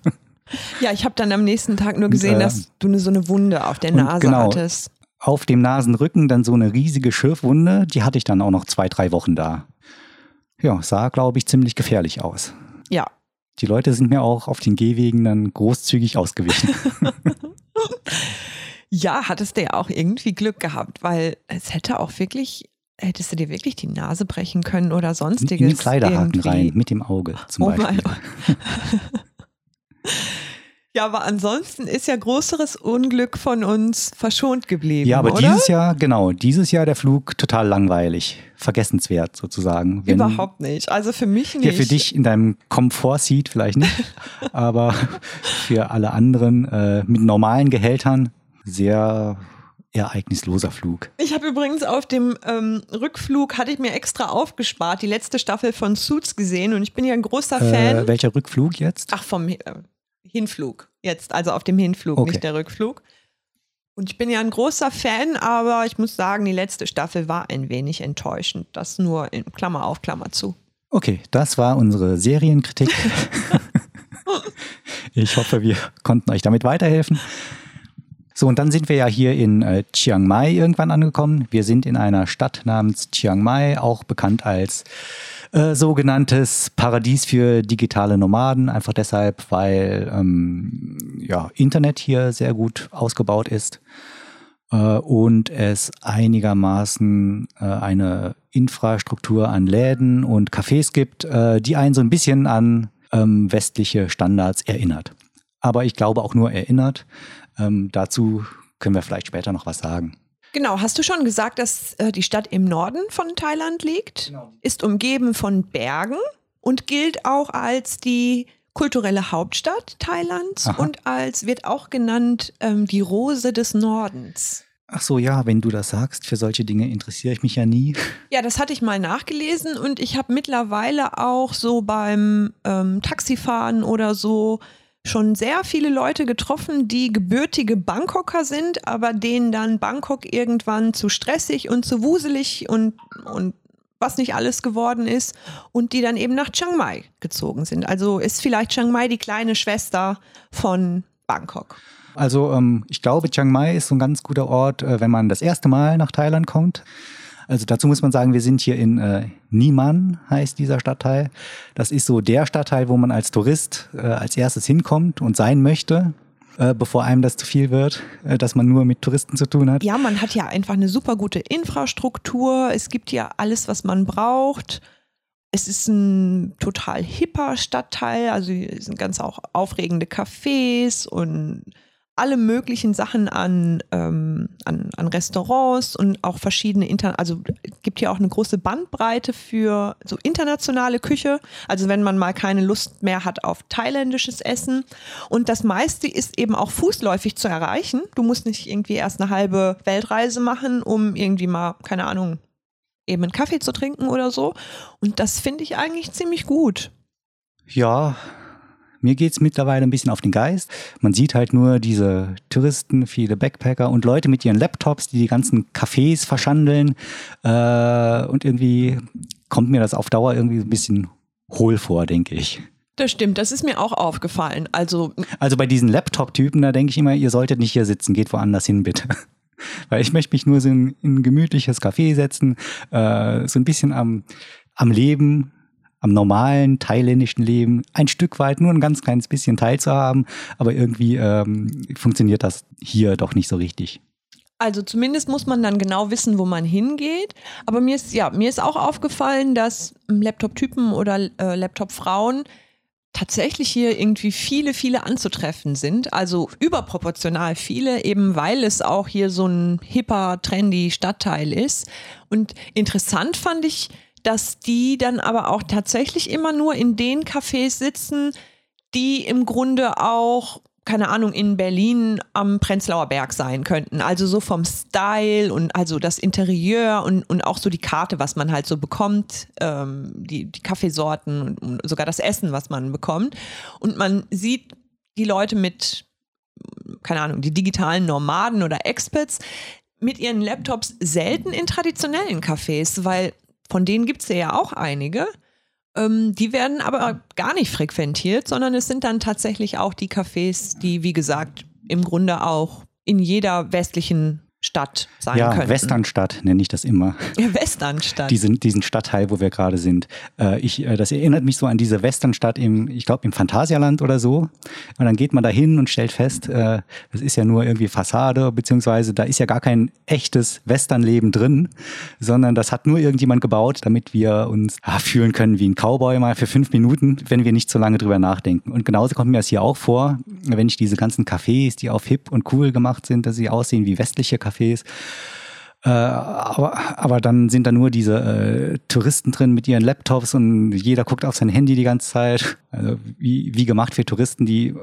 Ja, ich habe dann am nächsten Tag nur gesehen, und, äh, dass du so eine Wunde auf der Nase genau, hattest. Auf dem Nasenrücken dann so eine riesige Schürfwunde, die hatte ich dann auch noch zwei, drei Wochen da ja, sah, glaube ich, ziemlich gefährlich aus. Ja. Die Leute sind mir auch auf den Gehwegen dann großzügig ausgewichen. ja, hattest du ja auch irgendwie Glück gehabt, weil es hätte auch wirklich, hättest du dir wirklich die Nase brechen können oder sonstiges. In den Kleiderhaken irgendwie. rein, mit dem Auge zum oh Beispiel. Ja, aber ansonsten ist ja größeres Unglück von uns verschont geblieben. Ja, aber oder? dieses Jahr, genau, dieses Jahr der Flug total langweilig, vergessenswert sozusagen. Wenn, Überhaupt nicht. Also für mich nicht. Ja, für dich in deinem Komfort-Seat vielleicht nicht, aber für alle anderen äh, mit normalen Gehältern sehr ereignisloser Flug. Ich habe übrigens auf dem ähm, Rückflug, hatte ich mir extra aufgespart, die letzte Staffel von Suits gesehen und ich bin ja ein großer Fan. Äh, welcher Rückflug jetzt? Ach, vom äh, Hinflug jetzt, also auf dem Hinflug, Okay. nicht der Rückflug. Und ich bin ja ein großer Fan, aber ich muss sagen, die letzte Staffel war ein wenig enttäuschend. Das nur in Klammer auf, Klammer zu. Okay, das war unsere Serienkritik. ich hoffe, wir konnten euch damit weiterhelfen. So, und dann sind wir ja hier in äh, Chiang Mai irgendwann angekommen. Wir sind in einer Stadt namens Chiang Mai, auch bekannt als äh, sogenanntes Paradies für digitale Nomaden. Einfach deshalb, weil ähm, ja, Internet hier sehr gut ausgebaut ist äh, und es einigermaßen äh, eine Infrastruktur an Läden und Cafés gibt, äh, die einen so ein bisschen an ähm, westliche Standards erinnert. Aber ich glaube auch nur erinnert. Ähm, dazu können wir vielleicht später noch was sagen. Genau, hast du schon gesagt, dass äh, die Stadt im Norden von Thailand liegt? Ist umgeben von Bergen und gilt auch als die kulturelle Hauptstadt Thailands Aha. und als wird auch genannt ähm, die Rose des Nordens. Ach so, ja, wenn du das sagst, für solche Dinge interessiere ich mich ja nie. Ja, das hatte ich mal nachgelesen und ich habe mittlerweile auch so beim ähm, Taxifahren oder so schon sehr viele Leute getroffen, die gebürtige Bangkoker sind, aber denen dann Bangkok irgendwann zu stressig und zu wuselig und, und was nicht alles geworden ist und die dann eben nach Chiang Mai gezogen sind. Also ist vielleicht Chiang Mai die kleine Schwester von Bangkok. Also ähm, ich glaube, Chiang Mai ist so ein ganz guter Ort, äh, wenn man das erste Mal nach Thailand kommt. Also dazu muss man sagen, wir sind hier in äh, Niman, heißt dieser Stadtteil. Das ist so der Stadtteil, wo man als Tourist äh, als erstes hinkommt und sein möchte, äh, bevor einem das zu viel wird, äh, dass man nur mit Touristen zu tun hat. Ja, man hat ja einfach eine super gute Infrastruktur. Es gibt ja alles, was man braucht. Es ist ein total hipper Stadtteil. Also hier sind ganz auch aufregende Cafés und alle möglichen Sachen an, ähm, an, an Restaurants und auch verschiedene Inter also gibt hier auch eine große Bandbreite für so internationale Küche. Also wenn man mal keine Lust mehr hat auf thailändisches Essen. Und das meiste ist eben auch fußläufig zu erreichen. Du musst nicht irgendwie erst eine halbe Weltreise machen, um irgendwie mal, keine Ahnung, eben einen Kaffee zu trinken oder so. Und das finde ich eigentlich ziemlich gut. Ja, mir geht's mittlerweile ein bisschen auf den Geist. Man sieht halt nur diese Touristen, viele Backpacker und Leute mit ihren Laptops, die die ganzen Cafés verschandeln. Äh, und irgendwie kommt mir das auf Dauer irgendwie so ein bisschen hohl vor, denke ich. Das stimmt, das ist mir auch aufgefallen. Also Also bei diesen Laptop-Typen, da denke ich immer, ihr solltet nicht hier sitzen, geht woanders hin, bitte. Weil ich möchte mich nur so in, in ein gemütliches Café setzen, äh, so ein bisschen am, am Leben, am normalen thailändischen Leben, ein Stück weit, nur ein ganz kleines bisschen teilzuhaben, aber irgendwie ähm, funktioniert das hier doch nicht so richtig. Also zumindest muss man dann genau wissen, wo man hingeht. Aber mir ist, ja, mir ist auch aufgefallen, dass ähm, Laptop-Typen oder äh, Laptop-Frauen tatsächlich hier irgendwie viele, viele anzutreffen sind. Also überproportional viele, eben weil es auch hier so ein hipper, trendy Stadtteil ist. Und interessant fand ich, dass die dann aber auch tatsächlich immer nur in den Cafés sitzen, die im Grunde auch, keine Ahnung, in Berlin am Prenzlauer Berg sein könnten. Also so vom Style und also das Interieur und, und auch so die Karte, was man halt so bekommt, ähm, die, die Kaffeesorten und, und sogar das Essen, was man bekommt. Und man sieht die Leute mit, keine Ahnung, die digitalen Nomaden oder Experts mit ihren Laptops selten in traditionellen Cafés, weil von denen gibt es ja auch einige. Ähm, die werden aber gar nicht frequentiert, sondern es sind dann tatsächlich auch die Cafés, die, wie gesagt, im Grunde auch in jeder westlichen Stadt sein ja, könnten. Westernstadt nenne ich das immer. Westernstadt. Diesen, diesen Stadtteil, wo wir gerade sind. Äh, ich, äh, das erinnert mich so an diese Westernstadt im, ich glaube, im Phantasialand oder so. Und dann geht man da hin und stellt fest, äh, das ist ja nur irgendwie Fassade, beziehungsweise da ist ja gar kein echtes Westernleben drin, sondern das hat nur irgendjemand gebaut, damit wir uns ah, fühlen können wie ein Cowboy mal für fünf Minuten, wenn wir nicht so lange drüber nachdenken. Und genauso kommt mir das hier auch vor, wenn ich diese ganzen Cafés, die auf hip und cool gemacht sind, dass sie aussehen wie westliche Cafés, äh, aber, aber dann sind da nur diese äh, Touristen drin mit ihren Laptops und jeder guckt auf sein Handy die ganze Zeit. Also wie, wie gemacht für Touristen, die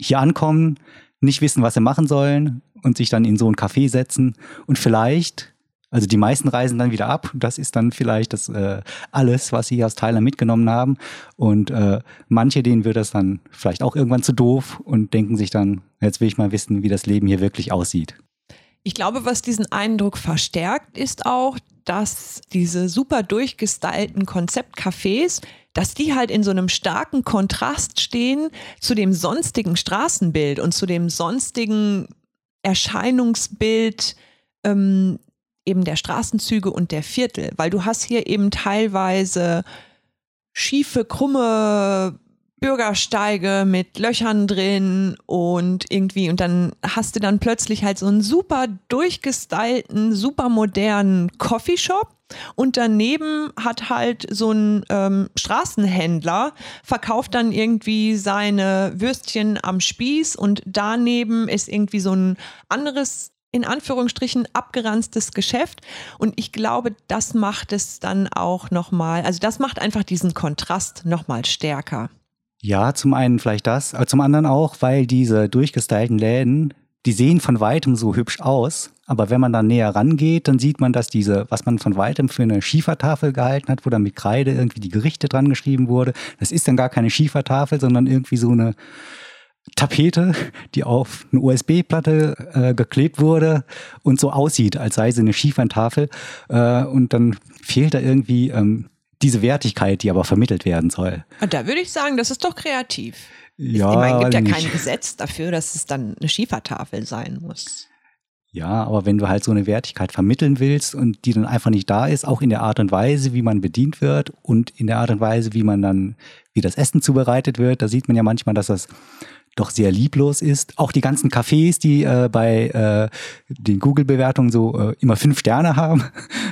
hier ankommen, nicht wissen, was sie machen sollen und sich dann in so ein Café setzen und vielleicht also die meisten reisen dann wieder ab. Das ist dann vielleicht das äh, alles, was sie aus Thailand mitgenommen haben. Und äh, manche, denen wird das dann vielleicht auch irgendwann zu doof und denken sich dann, jetzt will ich mal wissen, wie das Leben hier wirklich aussieht. Ich glaube, was diesen Eindruck verstärkt, ist auch, dass diese super durchgestylten Konzeptcafés, dass die halt in so einem starken Kontrast stehen zu dem sonstigen Straßenbild und zu dem sonstigen Erscheinungsbild ähm, eben der Straßenzüge und der Viertel, weil du hast hier eben teilweise schiefe, krumme Bürgersteige mit Löchern drin und irgendwie und dann hast du dann plötzlich halt so einen super durchgestylten, super modernen Coffeeshop und daneben hat halt so ein ähm, Straßenhändler verkauft dann irgendwie seine Würstchen am Spieß und daneben ist irgendwie so ein anderes in Anführungsstrichen abgeranztes Geschäft. Und ich glaube, das macht es dann auch nochmal, also das macht einfach diesen Kontrast nochmal stärker. Ja, zum einen vielleicht das, aber zum anderen auch, weil diese durchgestylten Läden, die sehen von weitem so hübsch aus, aber wenn man dann näher rangeht, dann sieht man, dass diese, was man von weitem für eine Schiefertafel gehalten hat, wo dann mit Kreide irgendwie die Gerichte dran geschrieben wurde, das ist dann gar keine Schiefertafel, sondern irgendwie so eine Tapete, die auf eine USB-Platte äh, geklebt wurde und so aussieht, als sei sie eine Schiefertafel. Äh, und dann fehlt da irgendwie ähm, diese Wertigkeit, die aber vermittelt werden soll. Und da würde ich sagen, das ist doch kreativ. Ja, ich meine, es gibt ja nicht. kein Gesetz dafür, dass es dann eine Schiefertafel sein muss. Ja, aber wenn du halt so eine Wertigkeit vermitteln willst und die dann einfach nicht da ist, auch in der Art und Weise, wie man bedient wird und in der Art und Weise, wie man dann, wie das Essen zubereitet wird, da sieht man ja manchmal, dass das doch sehr lieblos ist. Auch die ganzen Cafés, die äh, bei äh, den Google-Bewertungen so äh, immer fünf Sterne haben,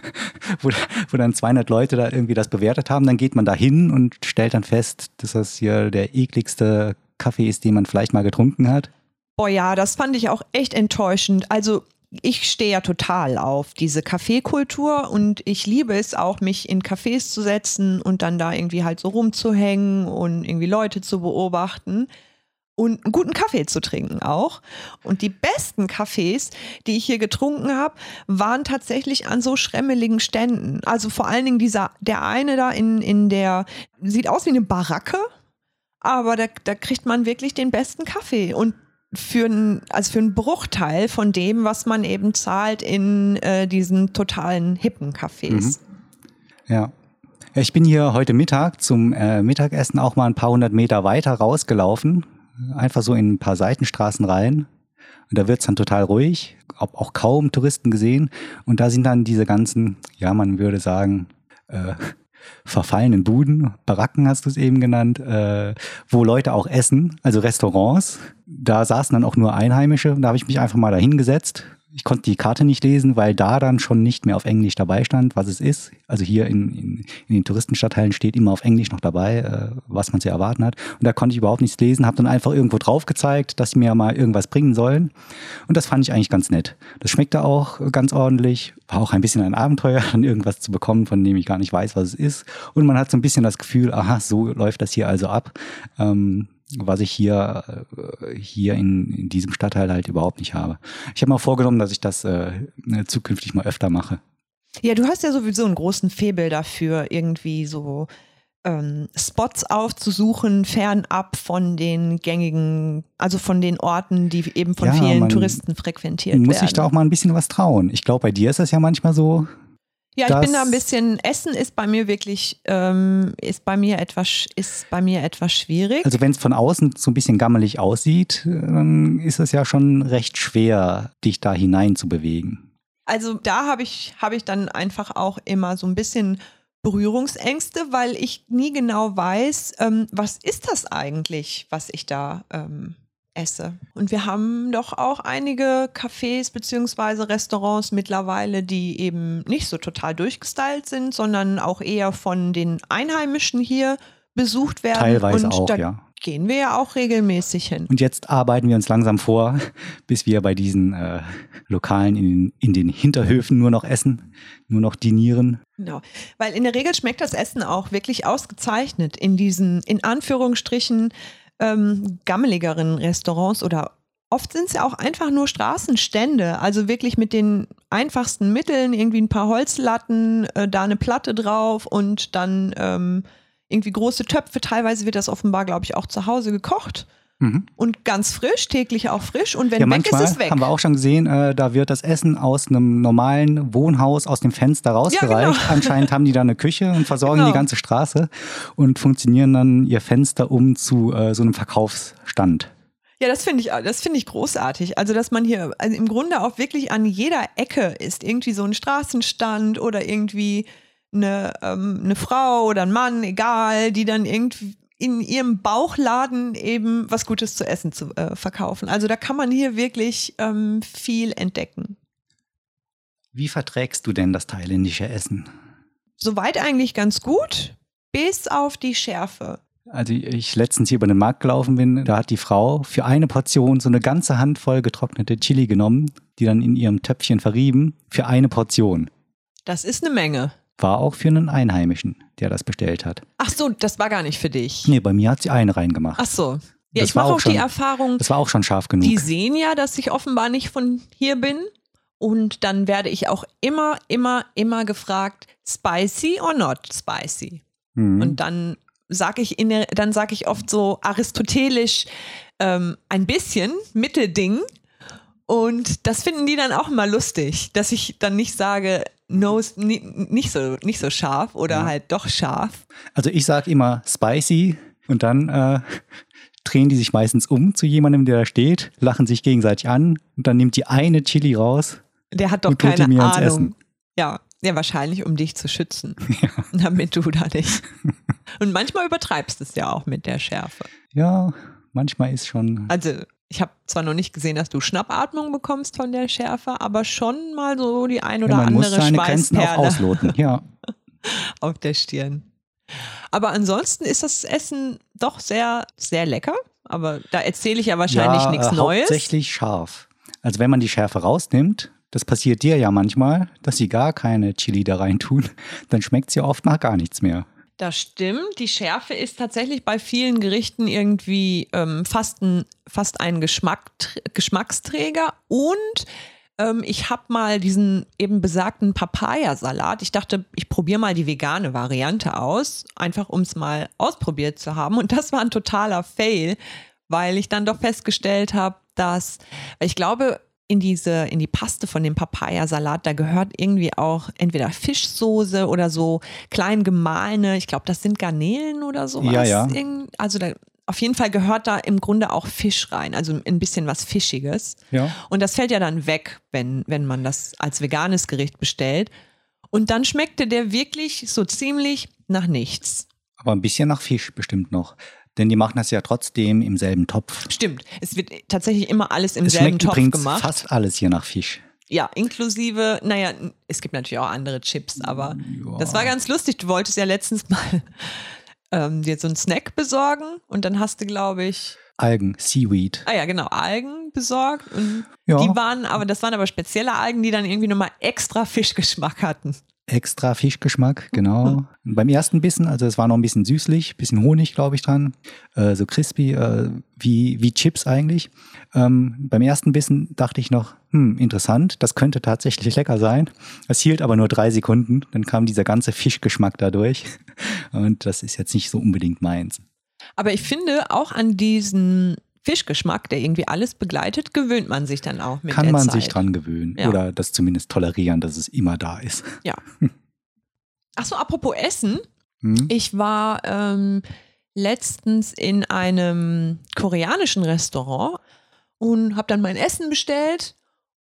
wo, wo dann 200 Leute da irgendwie das bewertet haben, dann geht man da hin und stellt dann fest, dass das hier der ekligste Kaffee ist, den man vielleicht mal getrunken hat. Boah, ja, das fand ich auch echt enttäuschend. Also ich stehe ja total auf diese Kaffeekultur und ich liebe es auch, mich in Cafés zu setzen und dann da irgendwie halt so rumzuhängen und irgendwie Leute zu beobachten und einen guten Kaffee zu trinken auch. Und die besten Kaffees, die ich hier getrunken habe, waren tatsächlich an so schremmeligen Ständen. Also vor allen Dingen dieser, der eine da in, in der, sieht aus wie eine Baracke, aber da, da kriegt man wirklich den besten Kaffee. Und für einen, also für einen Bruchteil von dem, was man eben zahlt in äh, diesen totalen hippen Cafés. Ja. Ja, Ich bin hier heute Mittag zum äh, Mittagessen auch mal ein paar hundert Meter weiter rausgelaufen. Einfach so in ein paar Seitenstraßen rein. Und da wird's dann total ruhig, auch kaum Touristen gesehen. Und da sind dann diese ganzen, ja, man würde sagen, äh, verfallenen Buden, Baracken hast du es eben genannt, äh, wo Leute auch essen, also Restaurants. Da saßen dann auch nur Einheimische. Da habe ich mich einfach mal dahin gesetzt. Ich konnte die Karte nicht lesen, weil da dann schon nicht mehr auf Englisch dabei stand, was es ist. Also hier in, in, in den Touristenstadtteilen steht immer auf Englisch noch dabei, äh, was man zu erwarten hat. Und da konnte ich überhaupt nichts lesen, habe dann einfach irgendwo drauf gezeigt, dass sie mir mal irgendwas bringen sollen. Und das fand ich eigentlich ganz nett. Das schmeckte auch ganz ordentlich. War auch ein bisschen ein Abenteuer, dann irgendwas zu bekommen, von dem ich gar nicht weiß, was es ist. Und man hat so ein bisschen das Gefühl, aha, so läuft das hier also ab. Ähm, was ich hier, äh, hier in, in diesem Stadtteil halt überhaupt nicht habe. Ich habe mir vorgenommen, dass ich das äh, zukünftig mal öfter mache. Ja, du hast ja sowieso einen großen Febel dafür, irgendwie so ähm, Spots aufzusuchen, fernab von den gängigen, also von den Orten, die eben von Ja, vielen Touristen frequentiert Muss werden. ich da auch mal ein bisschen was trauen. Ich glaube, bei dir ist das ja manchmal so. Ja, ich bin da ein bisschen, Essen ist bei mir wirklich, ähm, ist bei mir etwas, ist bei mir etwas schwierig. Also wenn es von außen so ein bisschen gammelig aussieht, dann ist es ja schon recht schwer, dich da hinein zu bewegen. Also da habe ich, habe ich dann einfach auch immer so ein bisschen Berührungsängste, weil ich nie genau weiß, ähm, was ist das eigentlich, was ich da ähm, esse. Und wir haben doch auch einige Cafés beziehungsweise Restaurants mittlerweile, die eben nicht so total durchgestylt sind, sondern auch eher von den Einheimischen hier besucht werden. Teilweise Und auch, ja. gehen wir ja auch regelmäßig hin. Und jetzt arbeiten wir uns langsam vor, bis wir bei diesen äh, Lokalen in den, in den Hinterhöfen nur noch essen, nur noch dinieren. Genau, weil in der Regel schmeckt das Essen auch wirklich ausgezeichnet in diesen, in Anführungsstrichen, ähm, gammeligeren Restaurants oder oft sind es ja auch einfach nur Straßenstände, also wirklich mit den einfachsten Mitteln, irgendwie ein paar Holzlatten, äh, da eine Platte drauf und dann ähm, irgendwie große Töpfe. Teilweise wird das offenbar, glaube ich, auch zu Hause gekocht. Mhm. Und ganz frisch, täglich auch frisch. Und wenn ja, weg ist, ist weg. Haben wir auch schon gesehen, äh, da wird das Essen aus einem normalen Wohnhaus aus dem Fenster rausgereicht. Ja, genau. Anscheinend haben die da eine Küche und versorgen genau. die ganze Straße und funktionieren dann ihr Fenster um zu äh, so einem Verkaufsstand. Ja, das finde ich, das finde ich großartig. Also, dass man hier also im Grunde auch wirklich an jeder Ecke ist irgendwie so ein Straßenstand oder irgendwie eine, ähm, eine Frau oder ein Mann, egal, die dann irgendwie in ihrem Bauchladen eben was Gutes zu essen zu äh, verkaufen. Also da kann man hier wirklich ähm, viel entdecken. Wie verträgst du denn das thailändische Essen? Soweit eigentlich ganz gut, bis auf die Schärfe. Also ich letztens hier über den Markt gelaufen bin, da hat die Frau für eine Portion so eine ganze Handvoll getrocknete Chili genommen, die dann in ihrem Töpfchen verrieben, für eine Portion. Das ist eine Menge. War auch für einen Einheimischen, der das bestellt hat. Ach so, das war gar nicht für dich. Nee, bei mir hat sie eine reingemacht. Ach so. Ja, das ich mache auch, auch schon, die Erfahrung. Das war auch schon scharf genug. Die sehen ja, dass ich offenbar nicht von hier bin. Und dann werde ich auch immer, immer, immer gefragt, spicy or not spicy? Mhm. Und dann sage ich in der, dann sage ich oft so aristotelisch ähm, ein bisschen Mittelding. Und das finden die dann auch immer lustig, dass ich dann nicht sage, no, nicht so, nicht so scharf oder ja. halt doch scharf. Also ich sage immer spicy und dann äh, drehen die sich meistens um zu jemandem, der da steht, lachen sich gegenseitig an und dann nimmt die eine Chili raus. Der hat doch keine Ahnung. Ja, ja, wahrscheinlich, um dich zu schützen, ja. damit du da nicht. Und manchmal übertreibst du es ja auch mit der Schärfe. Ja, manchmal ist schon. Also ich habe zwar noch nicht gesehen, dass du Schnappatmung bekommst von der Schärfe, aber schon mal so die ein oder ja, man andere muss seine Grenzen auch ausloten, ja. auf der Stirn. Aber ansonsten ist das Essen doch sehr, sehr lecker. Aber da erzähle ich ja wahrscheinlich ja, nichts äh, Neues. Hauptsächlich scharf. Also wenn man die Schärfe rausnimmt, das passiert dir ja manchmal, dass sie gar keine Chili da rein tun, dann schmeckt sie oft nach gar nichts mehr. Das stimmt. Die Schärfe ist tatsächlich bei vielen Gerichten irgendwie ähm, fast ein, fast ein Geschmack, Geschmacksträger. Und ähm, ich habe mal diesen eben besagten Papayasalat. Ich dachte, ich probiere mal die vegane Variante aus, einfach um es mal ausprobiert zu haben. Und das war ein totaler Fail, weil ich dann doch festgestellt habe, dass, ich glaube, in diese, in die Paste von dem Papayasalat, da gehört irgendwie auch entweder Fischsoße oder so klein gemahlene, ich glaube, das sind Garnelen oder sowas. Ja, ja. Also da, auf jeden Fall gehört da im Grunde auch Fisch rein, also ein bisschen was Fischiges. Ja. Und das fällt ja dann weg, wenn, wenn man das als veganes Gericht bestellt. Und dann schmeckte der wirklich so ziemlich nach nichts. Aber ein bisschen nach Fisch bestimmt noch. Denn die machen das ja trotzdem im selben Topf. Stimmt. Es wird tatsächlich immer alles im es selben Topf gemacht. Fast alles hier nach Fisch. Ja, inklusive, naja, es gibt natürlich auch andere Chips, aber ja. das war ganz lustig. Du wolltest ja letztens mal ähm, dir so einen Snack besorgen und dann hast du, glaube ich. Algen, Seaweed. Ah ja, genau, Algen besorgt. Und ja. die waren, aber das waren aber spezielle Algen, die dann irgendwie nochmal extra Fischgeschmack hatten extra Fischgeschmack, genau. Beim ersten Bissen, also es war noch ein bisschen süßlich, bisschen Honig, glaube ich, dran, äh, so crispy, äh, wie, wie Chips eigentlich. Ähm, beim ersten Bissen dachte ich noch, hm, interessant, das könnte tatsächlich lecker sein. Es hielt aber nur drei Sekunden, dann kam dieser ganze Fischgeschmack dadurch und das ist jetzt nicht so unbedingt meins. Aber ich finde auch an diesen Fischgeschmack, der irgendwie alles begleitet, gewöhnt man sich dann auch mit Kann der man Zeit. sich dran gewöhnen ja. oder das zumindest tolerieren, dass es immer da ist. Ja. Achso, apropos Essen. Hm? Ich war ähm, letztens in einem koreanischen Restaurant und habe dann mein Essen bestellt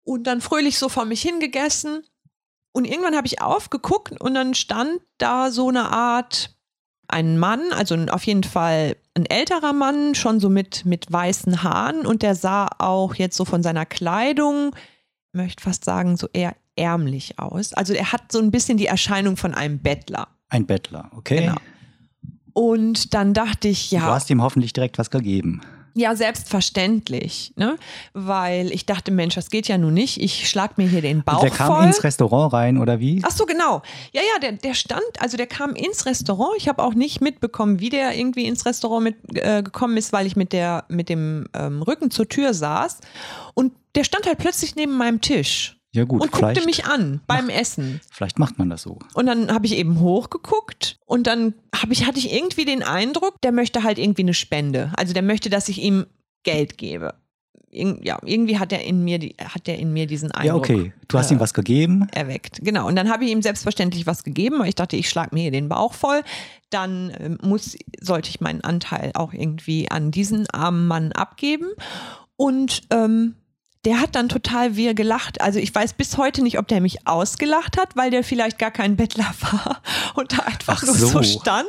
und dann fröhlich so vor mich hingegessen. Und irgendwann habe ich aufgeguckt und dann stand da so eine Art ein Mann, also auf jeden Fall ein älterer Mann, schon so mit, mit weißen Haaren und der sah auch jetzt so von seiner Kleidung, möchte fast sagen, so eher ärmlich aus. Also er hat so ein bisschen die Erscheinung von einem Bettler. Ein Bettler, okay. Genau. Und dann dachte ich, ja. Du hast ihm hoffentlich direkt was gegeben. Ja, selbstverständlich, ne? Weil ich dachte, Mensch, das geht ja nun nicht. Ich schlag mir hier den Bauch der kam voll. ins Restaurant rein oder wie? Ach so, genau. Ja, ja, der, der stand, also der kam ins Restaurant. Ich habe auch nicht mitbekommen, wie der irgendwie ins Restaurant mit, äh, gekommen ist, weil ich mit, der, mit dem ähm, Rücken zur Tür saß. Und der stand halt plötzlich neben meinem Tisch Ja gut, und guckte mich an beim Essen. vielleicht macht man das so. Und dann habe ich eben hochgeguckt und dann ich, hatte ich irgendwie den Eindruck, der möchte halt irgendwie eine Spende. Also der möchte, dass ich ihm Geld gebe. Ja, irgendwie hat er in mir, die, hat er in mir diesen Eindruck Ja, okay. Du hast äh, ihm was gegeben. erweckt. Genau. Und dann habe ich ihm selbstverständlich was gegeben, weil ich dachte, ich schlage mir hier den Bauch voll. Dann ähm, muss, sollte ich meinen Anteil auch irgendwie an diesen armen Mann abgeben. Und ähm, der hat dann total wir gelacht. Also ich weiß bis heute nicht, ob der mich ausgelacht hat, weil der vielleicht gar kein Bettler war und da einfach Ach nur so. so. stand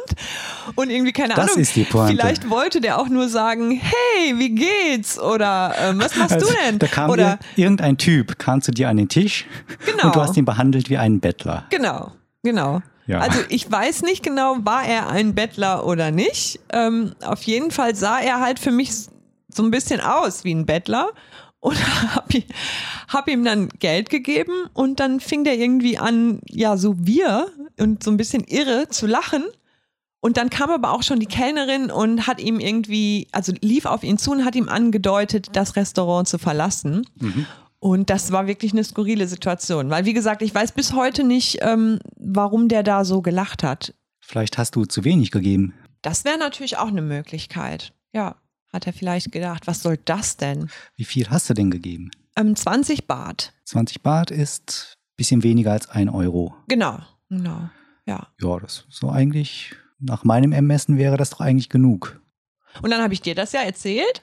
und irgendwie keine Das Ahnung. ist die Pointe. Vielleicht wollte der auch nur sagen, hey, wie geht's? Oder ähm, was machst Also, du denn? Da kam Oder ir irgendein Typ, kam zu dir an den Tisch Genau. und du hast ihn behandelt wie einen Bettler. Genau, genau. Ja. Also ich weiß nicht genau, war er ein Bettler oder nicht. Ähm, auf jeden Fall sah er halt für mich so ein bisschen aus wie ein Bettler und habe hab ihm dann Geld gegeben und dann fing der irgendwie an, ja, so wir und so ein bisschen irre zu lachen. Und dann kam aber auch schon die Kellnerin und hat ihm irgendwie, also lief auf ihn zu und hat ihm angedeutet, das Restaurant zu verlassen. Und das war wirklich eine skurrile Situation, weil wie gesagt, ich weiß bis heute nicht, ähm, warum der da so gelacht hat. Vielleicht hast du zu wenig gegeben. Das wäre natürlich auch eine Möglichkeit. Ja, hat er vielleicht gedacht, was soll das denn? Wie viel hast du denn gegeben? Ähm, 20 Baht. 20 Baht ist ein bisschen weniger als ein Euro. Genau, genau. Ja. Ja, das ist so eigentlich, nach meinem Ermessen wäre das doch eigentlich genug. Und dann habe ich dir das ja erzählt.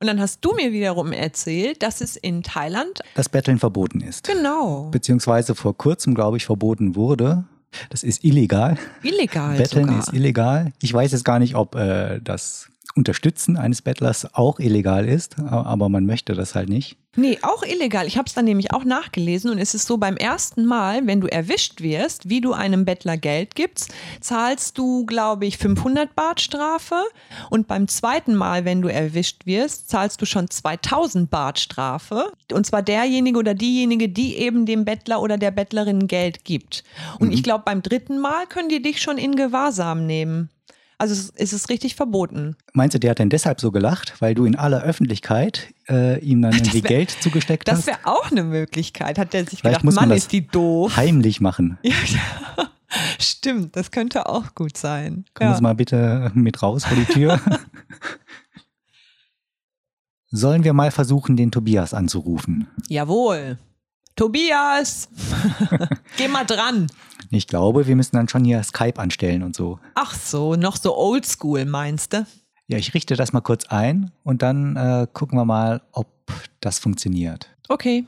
Und dann hast du mir wiederum erzählt, dass es in Thailand Dass Betteln verboten ist. genau Beziehungsweise vor kurzem, glaube ich, verboten wurde. Das ist illegal. illegal Betteln sogar. ist illegal. Ich weiß jetzt gar nicht, ob äh, das Unterstützen eines Bettlers auch illegal ist, aber man möchte das halt nicht. Nee, auch illegal. Ich habe es dann nämlich auch nachgelesen und es ist so, beim ersten Mal, wenn du erwischt wirst, wie du einem Bettler Geld gibst, zahlst du, glaube ich, 500 Baht Strafe und beim zweiten Mal, wenn du erwischt wirst, zahlst du schon 2000 Baht Strafe und zwar derjenige oder diejenige, die eben dem Bettler oder der Bettlerin Geld gibt. Und ich glaube, beim dritten Mal können die dich schon in Gewahrsam nehmen. Also es es ist richtig verboten. Meinst du, der hat denn deshalb so gelacht, weil du in aller Öffentlichkeit äh, ihm dann irgendwie wär- Geld zugesteckt Das hast? wäre auch eine Möglichkeit, hat der sich Vielleicht gedacht, Mann, das ist die doof. Heimlich machen. Ja, ja. Stimmt, das könnte auch gut sein. Kommen Ja. Sie mal bitte mit raus vor die Tür. Sollen wir mal versuchen, den Tobias anzurufen? Jawohl. Tobias, geh mal dran. Ich glaube, wir müssen dann schon hier Skype anstellen und so. Ach so, noch so oldschool meinst du? Ja, ich richte das mal kurz ein und dann äh, gucken wir mal, ob das funktioniert. Okay.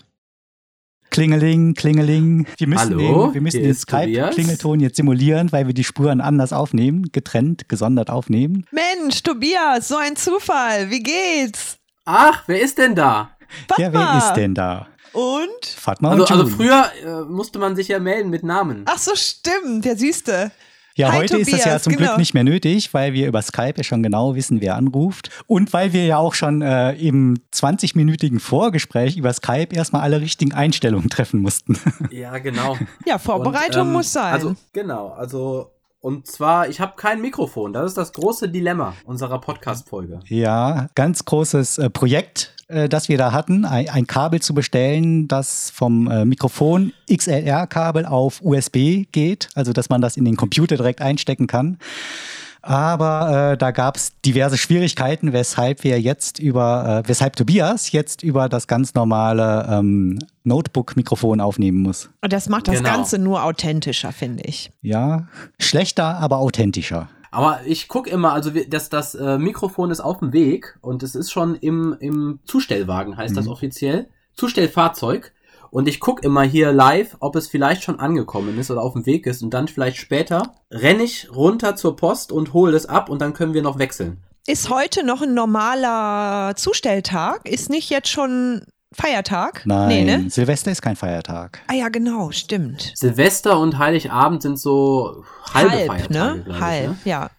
Klingeling, Klingeling. Wir müssen Hallo, den, wir müssen den. Skype-Klingelton jetzt simulieren, weil wir die Spuren anders aufnehmen, getrennt, gesondert aufnehmen. Mensch, Tobias, so ein Zufall. Wie geht's? Ach, wer ist denn da? Ja, wer ist denn da? Und? Fatma Also, und also früher äh, musste man sich ja melden mit Namen. Ach so, stimmt, der Siehste. Ja, Hi, heute ist das ja Tobias, zum genau. Glück nicht mehr nötig, weil wir über Skype ja schon genau wissen, wer anruft. Und weil wir ja auch schon äh, im 20-minütigen Vorgespräch über Skype erstmal alle richtigen Einstellungen treffen mussten. Ja, genau. Ja, Vorbereitung Und, ähm, muss sein. Also, genau, also und zwar, ich habe kein Mikrofon. Das ist das große Dilemma unserer Podcast-Folge. ja, ganz großes äh, Projekt, äh, das wir da hatten, ein, ein Kabel zu bestellen, das vom äh, Mikrofon XLR-Kabel auf USB geht, also dass man das in den Computer direkt einstecken kann. Aber äh, da gab es diverse Schwierigkeiten, weshalb wir jetzt über, äh, weshalb Tobias jetzt über das ganz normale ähm, Notebook-Mikrofon aufnehmen muss. Und das macht das Genau. Ganze nur authentischer, finde ich. Ja, schlechter, aber authentischer. Aber ich guck immer, also das, das äh, Mikrofon ist auf dem Weg und es ist schon im, im Zustellwagen, heißt das Mhm. offiziell. Zustellfahrzeug. Und ich guck immer hier live, ob es vielleicht schon angekommen ist oder auf dem Weg ist. Und dann vielleicht später renne ich runter zur Post und hole es ab und dann können wir noch wechseln. Ist heute noch ein normaler Zustelltag? Ist nicht jetzt schon Feiertag? Nein, Nee, ne? Silvester ist kein Feiertag. Ah ja, genau, stimmt. Silvester und Heiligabend sind so halbe Halb, Feiertage, ne? glaub ich, Halb, ne? ja.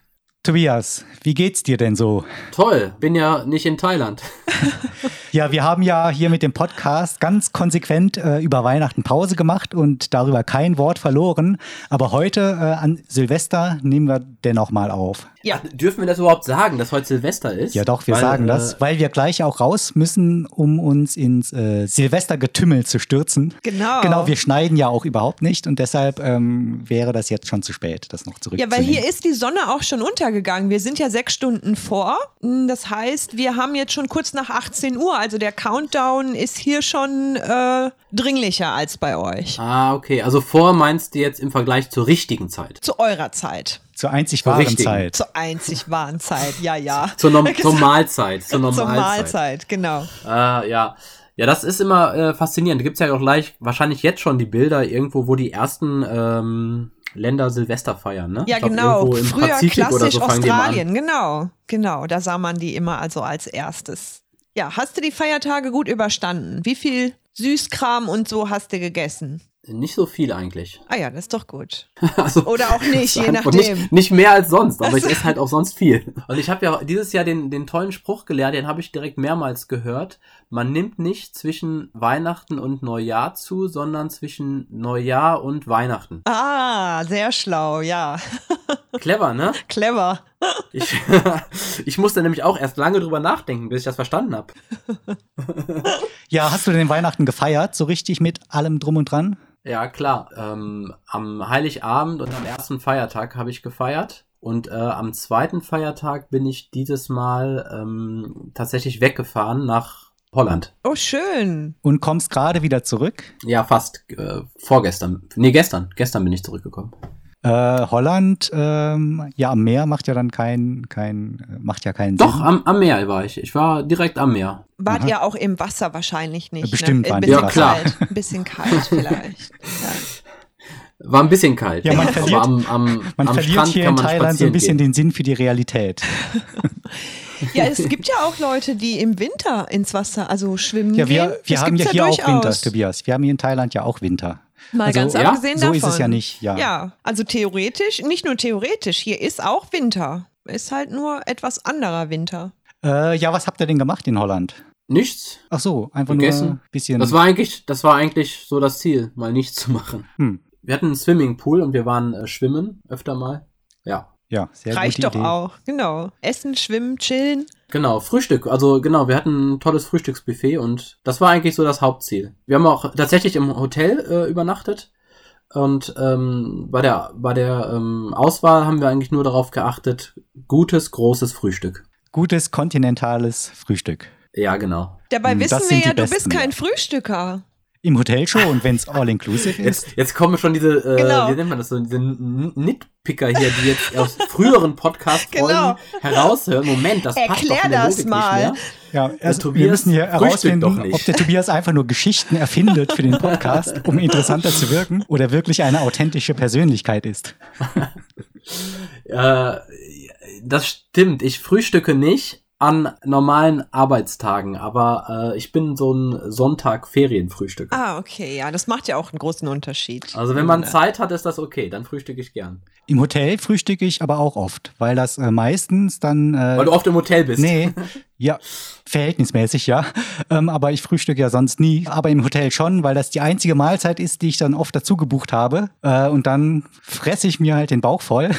Tobias, wie geht's dir denn so? Toll, bin ja nicht in Thailand. Ja, wir haben ja hier mit dem Podcast ganz konsequent äh, über Weihnachten Pause gemacht und darüber kein Wort verloren. Aber heute äh, an Silvester nehmen wir dennoch mal auf. Ja. Dürfen wir das überhaupt sagen, dass heute Silvester ist? Ja, doch, wir weil, sagen das, äh, weil wir gleich auch raus müssen, um uns ins äh, Silvestergetümmel zu stürzen. Genau. Genau, wir schneiden ja auch überhaupt nicht und deshalb ähm, wäre das jetzt schon zu spät, das noch zurückzunehmen. Ja, weil hier ist die Sonne auch schon untergegangen. Wir sind ja sechs Stunden vor. Das heißt, wir haben jetzt schon kurz nach 18 Uhr. Also der Countdown ist hier schon äh, dringlicher als bei euch. Ah, okay. Also vor meinst du jetzt im Vergleich zur richtigen Zeit? Zu eurer Zeit. Zur einzig wahren Zeit. Zur einzig wahren Zeit, ja, ja. zur, Norm zur Mahlzeit. Zur Normalzeit, zur Mahlzeit genau. Äh, ja. Ja, das ist immer äh, faszinierend. Da gibt's ja auch gleich, wahrscheinlich jetzt schon die Bilder irgendwo, wo die ersten ähm, Länder Silvester feiern, ne? Ja, genau. Früher Pazifik klassisch so Australien, genau. Genau, da sah man die immer also als erstes. Ja, hast du die Feiertage gut überstanden? Wie viel Süßkram und so hast du gegessen? Nicht so viel eigentlich. Ah ja, das ist doch gut. also, Oder auch nicht, je nachdem. Nicht, nicht, mehr als sonst, aber ich esse halt auch sonst viel. Und ich habe ja dieses Jahr den, den tollen Spruch gelernt, den habe ich direkt mehrmals gehört. Man nimmt nicht zwischen Weihnachten und Neujahr zu, sondern zwischen Neujahr und Weihnachten. Ah, sehr schlau, ja. Clever, ne? Clever. Ich, ich musste nämlich auch erst lange drüber nachdenken, bis ich das verstanden habe. ja, hast du denn Weihnachten gefeiert, so richtig mit allem drum und dran? Ja, klar. Ähm, am Heiligabend und am ersten Feiertag habe ich gefeiert. Und äh, am zweiten Feiertag bin ich dieses Mal ähm, tatsächlich weggefahren nach Holland. Oh, schön. Und kommst gerade wieder zurück? Ja, fast. Äh, vorgestern. Nee, gestern. Gestern bin ich zurückgekommen. Äh, Holland, ähm, ja, am Meer macht ja dann kein, kein, macht ja keinen Doch, Sinn. Doch, am, am Meer war ich. Ich war direkt am Meer. Wart Aha. ihr auch im Wasser wahrscheinlich nicht? Bestimmt ne? waren ja, klar. Kalt, ein bisschen kalt vielleicht. Ja. War ein bisschen kalt. Ja, man verliert, am, am, man am verliert Strand hier in Thailand so ein bisschen gehen. den Sinn für die Realität. ja, es gibt ja auch Leute, die im Winter ins Wasser, also schwimmen Ja, wir, gehen. wir haben ja hier durchaus. auch Winter, Tobias. Wir haben hier in Thailand ja auch Winter. Mal also, ganz ja, abgesehen so davon. So ist es ja nicht, ja. Ja, also theoretisch, nicht nur theoretisch, hier ist auch Winter. Ist halt nur etwas anderer Winter. Äh, ja, was habt ihr denn gemacht in Holland? Nichts. Ach so, einfach Gegessen. nur ein bisschen. Das war eigentlich, das war eigentlich so das Ziel, mal nichts zu machen. Hm. Wir hatten einen Swimmingpool und wir waren äh, schwimmen öfter mal. Ja. Ja, sehr Reicht doch Idee. auch, genau. Essen, schwimmen, chillen. Genau, Frühstück. Also genau, wir hatten ein tolles Frühstücksbuffet und das war eigentlich so das Hauptziel. Wir haben auch tatsächlich im Hotel äh, übernachtet und ähm, bei der bei der ähm, Auswahl haben wir eigentlich nur darauf geachtet, gutes großes Frühstück. Gutes kontinentales Frühstück. Ja, genau. Dabei Hm, wissen wir ja, du bist kein Frühstücker. Im Hotel schon, wenn es all-inclusive ist. Jetzt, jetzt kommen schon diese, äh, Genau. wie nennt man das so, diese Nitpicker hier, die jetzt aus früheren Podcast-Folgen Genau. heraushören. Moment, das passt doch Erklär in der das Logik mal. nicht mehr. Ja, also Tobias wir müssen hier herausfinden, ob der Tobias einfach nur Geschichten erfindet für den Podcast, um interessanter zu wirken, oder wirklich eine authentische Persönlichkeit ist. Äh, das stimmt. Ich frühstücke nicht an normalen Arbeitstagen, aber äh, ich bin so ein Sonntag-Ferienfrühstücker. Ah, okay, ja, das macht ja auch einen großen Unterschied. Also wenn man Zeit hat, ist das okay, dann frühstücke ich gern. Im Hotel frühstücke ich aber auch oft, weil das äh, meistens dann. Äh, Weil du oft im Hotel bist. Nee, ja, verhältnismäßig, ja. Ähm, aber ich frühstücke ja sonst nie. Aber im Hotel schon, weil das die einzige Mahlzeit ist, die ich dann oft dazu gebucht habe. Äh, und dann fresse ich mir halt den Bauch voll.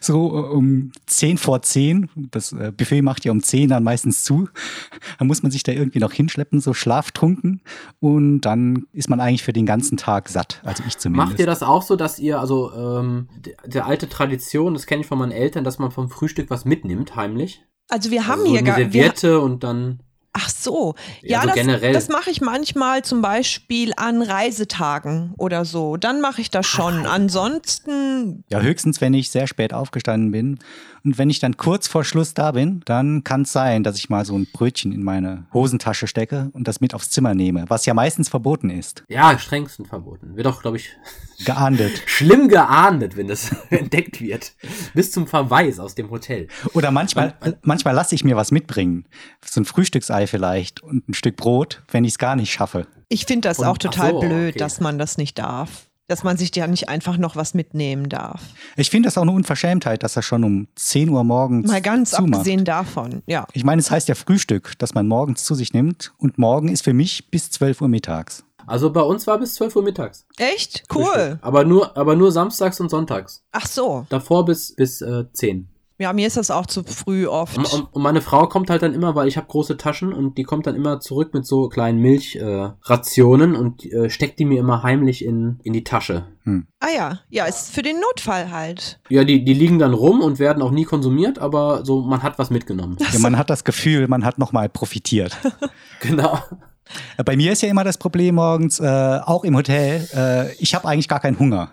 So äh, um 10 vor 10. Das äh, Buffet macht ja um 10 dann meistens zu. Dann muss man sich da irgendwie noch hinschleppen, so schlaftrunken. Und dann ist man eigentlich für den ganzen Tag satt. Also ich zumindest. Macht ihr das auch so, dass ihr, also ähm, der, alte Tradition, das kenne ich von meinen Eltern, dass man vom Frühstück was mitnimmt, heimlich? Also wir haben also so hier eine gar wir, Serviette und dann. Ach so, Ja, ja, so das, generell. das mache ich manchmal zum Beispiel an Reisetagen oder so. Dann mache ich das schon. Ansonsten, Ja, höchstens, wenn ich sehr spät aufgestanden bin. Und wenn ich dann kurz vor Schluss da bin, dann kann es sein, dass ich mal so ein Brötchen in meine Hosentasche stecke und das mit aufs Zimmer nehme, was ja meistens verboten ist. Ja, strengsten verboten. Wird doch, glaube ich, Geahndet. schlimm geahndet, wenn das entdeckt wird. Bis zum Verweis aus dem Hotel. Oder manchmal, manchmal lasse ich mir was mitbringen. So ein Frühstücksei vielleicht und ein Stück Brot, wenn ich es gar nicht schaffe. ich finde das Und- auch total so, blöd, okay. dass man das nicht darf. Dass man sich ja nicht einfach noch was mitnehmen darf. Ich finde das auch eine Unverschämtheit, dass er schon um 10 Uhr morgens Mal ganz zumacht. abgesehen davon, ja. Ich meine, es heißt ja Frühstück, dass man morgens zu sich nimmt und morgen ist für mich bis 12 Uhr mittags. Also bei uns war bis 12 Uhr mittags. Echt? Cool. Frühstück. Aber nur, aber nur samstags und sonntags. Ach so. Davor bis, bis äh, 10. Ja, mir ist das auch zu früh oft. Und, und, meine Frau kommt halt dann immer, weil ich habe große Taschen und die kommt dann immer zurück mit so kleinen Milchrationen äh, und äh, steckt die mir immer heimlich in, in die Tasche. Ah ja, ja, ist für den Notfall halt. Ja, die, die liegen dann rum und werden auch nie konsumiert, aber so, man hat was mitgenommen. Ja, man hat das Gefühl, man hat nochmal profitiert. genau. Bei mir ist ja immer das Problem morgens, äh, auch im Hotel, äh, ich habe eigentlich gar keinen Hunger.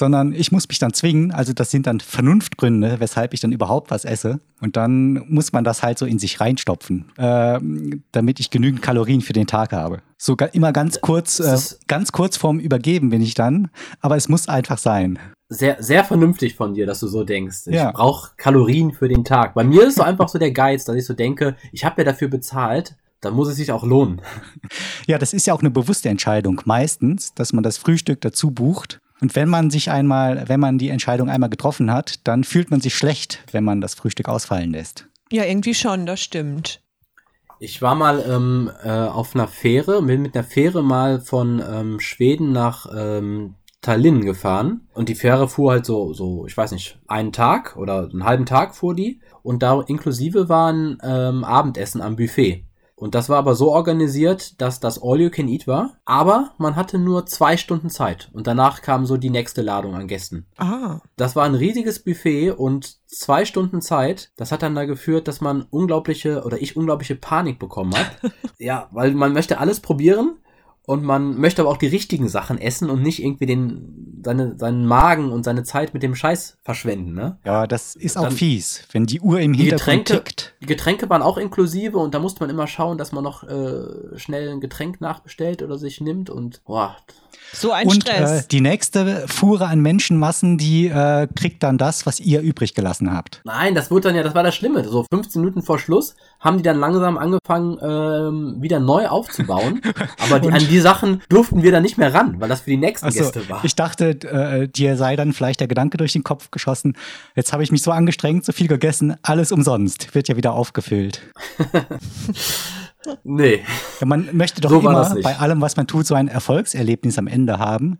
Sondern ich muss mich dann zwingen, also das sind dann Vernunftgründe, weshalb ich dann überhaupt was esse. Und dann muss man das halt so in sich reinstopfen, ähm, damit ich genügend Kalorien für den Tag habe. So immer ganz kurz, äh, ganz kurz vorm Übergeben bin ich dann, aber es muss einfach sein. Sehr, sehr vernünftig von dir, dass du so denkst. Ich Ja. brauche Kalorien für den Tag. Bei mir ist so einfach so der Geiz, dass ich so denke, ich habe ja dafür bezahlt, dann muss es sich auch lohnen. Ja, das ist ja auch eine bewusste Entscheidung meistens, dass man das Frühstück dazu bucht. Und wenn man sich einmal, wenn man die Entscheidung einmal getroffen hat, dann fühlt man sich schlecht, wenn man das Frühstück ausfallen lässt. Ja, irgendwie schon, das stimmt. Ich war mal ähm, äh, auf einer Fähre, bin mit einer Fähre mal von ähm, Schweden nach ähm, Tallinn gefahren und die Fähre fuhr halt so, so, ich weiß nicht, einen Tag oder einen halben Tag fuhr die und da inklusive waren ähm, Abendessen am Buffet. Und das war aber so organisiert, dass das All You Can Eat war, aber man hatte nur zwei Stunden Zeit und danach kam so die nächste Ladung an Gästen. Ah, Das war ein riesiges Buffet und zwei Stunden Zeit. Das hat dann da geführt, dass man unglaubliche oder ich unglaubliche Panik bekommen hat. ja, weil man möchte alles probieren und man möchte aber auch die richtigen Sachen essen und nicht irgendwie den, seine, seinen Magen und seine Zeit mit dem Scheiß verschwenden, ne? Ja, das ist auch Dann- fies, wenn die Uhr im Die Hintergrund Getränke, tickt. die Getränke waren auch inklusive und da musste man immer schauen, dass man noch äh, schnell ein Getränk nachbestellt oder sich nimmt und boah, so ein Und äh, Stress. die nächste Fuhre an Menschenmassen, die äh, kriegt dann das, was ihr übrig gelassen habt. Nein, das wurde dann ja, das war das Schlimme. So 15 Minuten vor Schluss haben die dann langsam angefangen, ähm, wieder neu aufzubauen. Aber die, an die Sachen durften wir dann nicht mehr ran, weil das für die nächsten Also, Gäste war. ich dachte, äh, dir sei dann vielleicht der Gedanke durch den Kopf geschossen. Jetzt habe ich mich so angestrengt, so viel gegessen, alles umsonst, wird ja wieder aufgefüllt. nee. Ja, man möchte doch So immer bei allem, was man tut, so ein Erfolgserlebnis am Ende haben.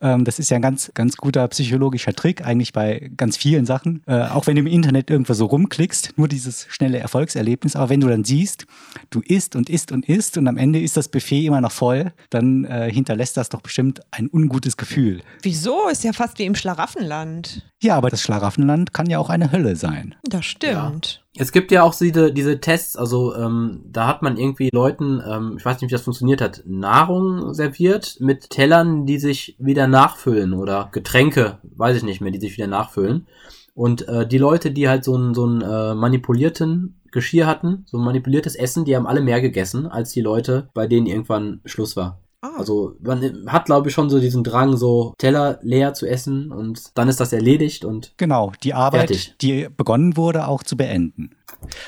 Ähm, das ist ja ein ganz, ganz guter psychologischer Trick, eigentlich bei ganz vielen Sachen. Äh, auch wenn du im Internet irgendwo so rumklickst, nur dieses schnelle Erfolgserlebnis. Aber wenn du dann siehst, du isst und isst und isst und am Ende ist das Buffet immer noch voll, dann äh, hinterlässt das doch bestimmt ein ungutes Gefühl. Wieso? Ist ja fast wie im Schlaraffenland. Ja, aber das Schlaraffenland kann ja auch eine Hölle sein. Das stimmt. Es gibt ja auch diese, diese Tests, also ähm, da hat man irgendwie Leuten, ähm, ich weiß nicht, wie das funktioniert hat, Nahrung serviert mit Tellern, die sich wieder nachfüllen oder Getränke, weiß ich nicht mehr, die sich wieder nachfüllen. Und äh, die Leute, die halt so einen so einen, äh, manipulierten Geschirr hatten, so ein manipuliertes Essen, die haben alle mehr gegessen als die Leute, bei denen irgendwann Schluss war. Ah, Also man hat, glaube ich, schon so diesen Drang, so Teller leer zu essen und dann ist das erledigt und Genau, die Arbeit, Fertig. die begonnen wurde, auch zu beenden.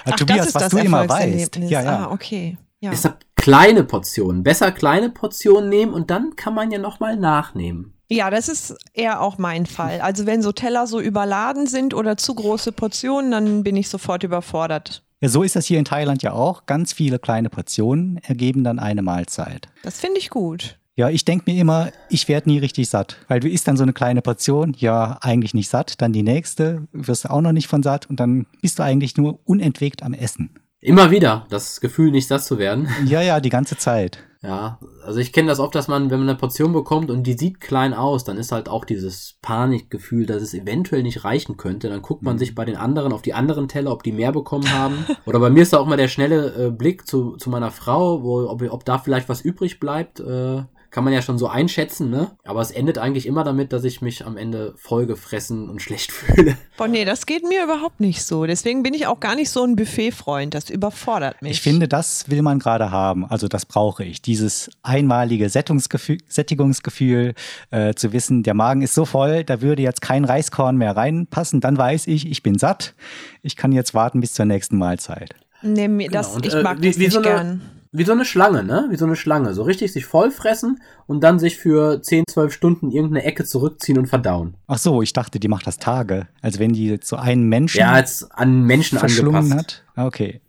Äh, Ach, Tobias, das ist was das du immer weißt. Ja, ja. Ah, okay. Ja. Deshalb kleine Portionen. Besser kleine Portionen nehmen und dann kann man ja nochmal nachnehmen. Ja, das ist eher auch mein Fall. Also wenn so Teller so überladen sind oder zu große Portionen, dann bin ich sofort überfordert. Ja, so ist das hier in Thailand ja auch. Ganz viele kleine Portionen ergeben dann eine Mahlzeit. Das finde ich gut. Ja, ich denke mir immer, ich werde nie richtig satt. Weil du isst dann so eine kleine Portion, ja, eigentlich nicht satt. Dann die nächste, wirst du auch noch nicht von satt. Und dann bist du eigentlich nur unentwegt am Essen. Immer wieder das Gefühl, nicht satt zu werden. Ja, ja, die ganze Zeit. Ja, also ich kenne das oft, dass man, wenn man eine Portion bekommt und die sieht klein aus, dann ist halt auch dieses Panikgefühl, dass es eventuell nicht reichen könnte. Dann guckt man sich bei den anderen auf die anderen Teller, ob die mehr bekommen haben. Oder bei mir ist da auch mal der schnelle äh, Blick zu, zu meiner Frau, wo, ob, ob da vielleicht was übrig bleibt. Äh, kann man ja schon so einschätzen, ne? Aber es endet eigentlich immer damit, dass ich mich am Ende vollgefressen und schlecht fühle. Boah, nee, das geht mir überhaupt nicht so. Deswegen bin ich auch gar nicht so ein Buffet-Freund. Das überfordert mich. Ich finde, das will man gerade haben. Also das brauche ich. Dieses einmalige Sättigungsgefühl, Sättigungsgefühl äh, zu wissen, der Magen ist so voll, da würde jetzt kein Reiskorn mehr reinpassen. Dann weiß ich, ich bin satt. Ich kann jetzt warten bis zur nächsten Mahlzeit. Nee, mir, das, Genau. Und, ich äh, mag wie- das wie nicht so eine- gern. Wie so eine Schlange, ne? Wie so eine Schlange. So richtig sich vollfressen und dann sich für 10, 12 Stunden irgendeine Ecke zurückziehen und verdauen. Ach so, ich dachte, die macht das Tage. Also wenn die jetzt so einen Menschen Ja, als an Menschen verschlungen angepasst. hat. Ah, Okay.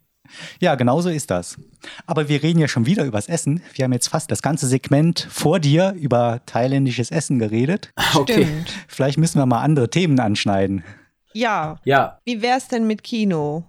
Ja, genau so ist das. Aber wir reden ja schon wieder übers Essen. Wir haben jetzt fast das ganze Segment vor dir über thailändisches Essen geredet. Okay. Stimmt. Vielleicht müssen wir mal andere Themen anschneiden. Ja, Ja, wie wär's denn mit Kino?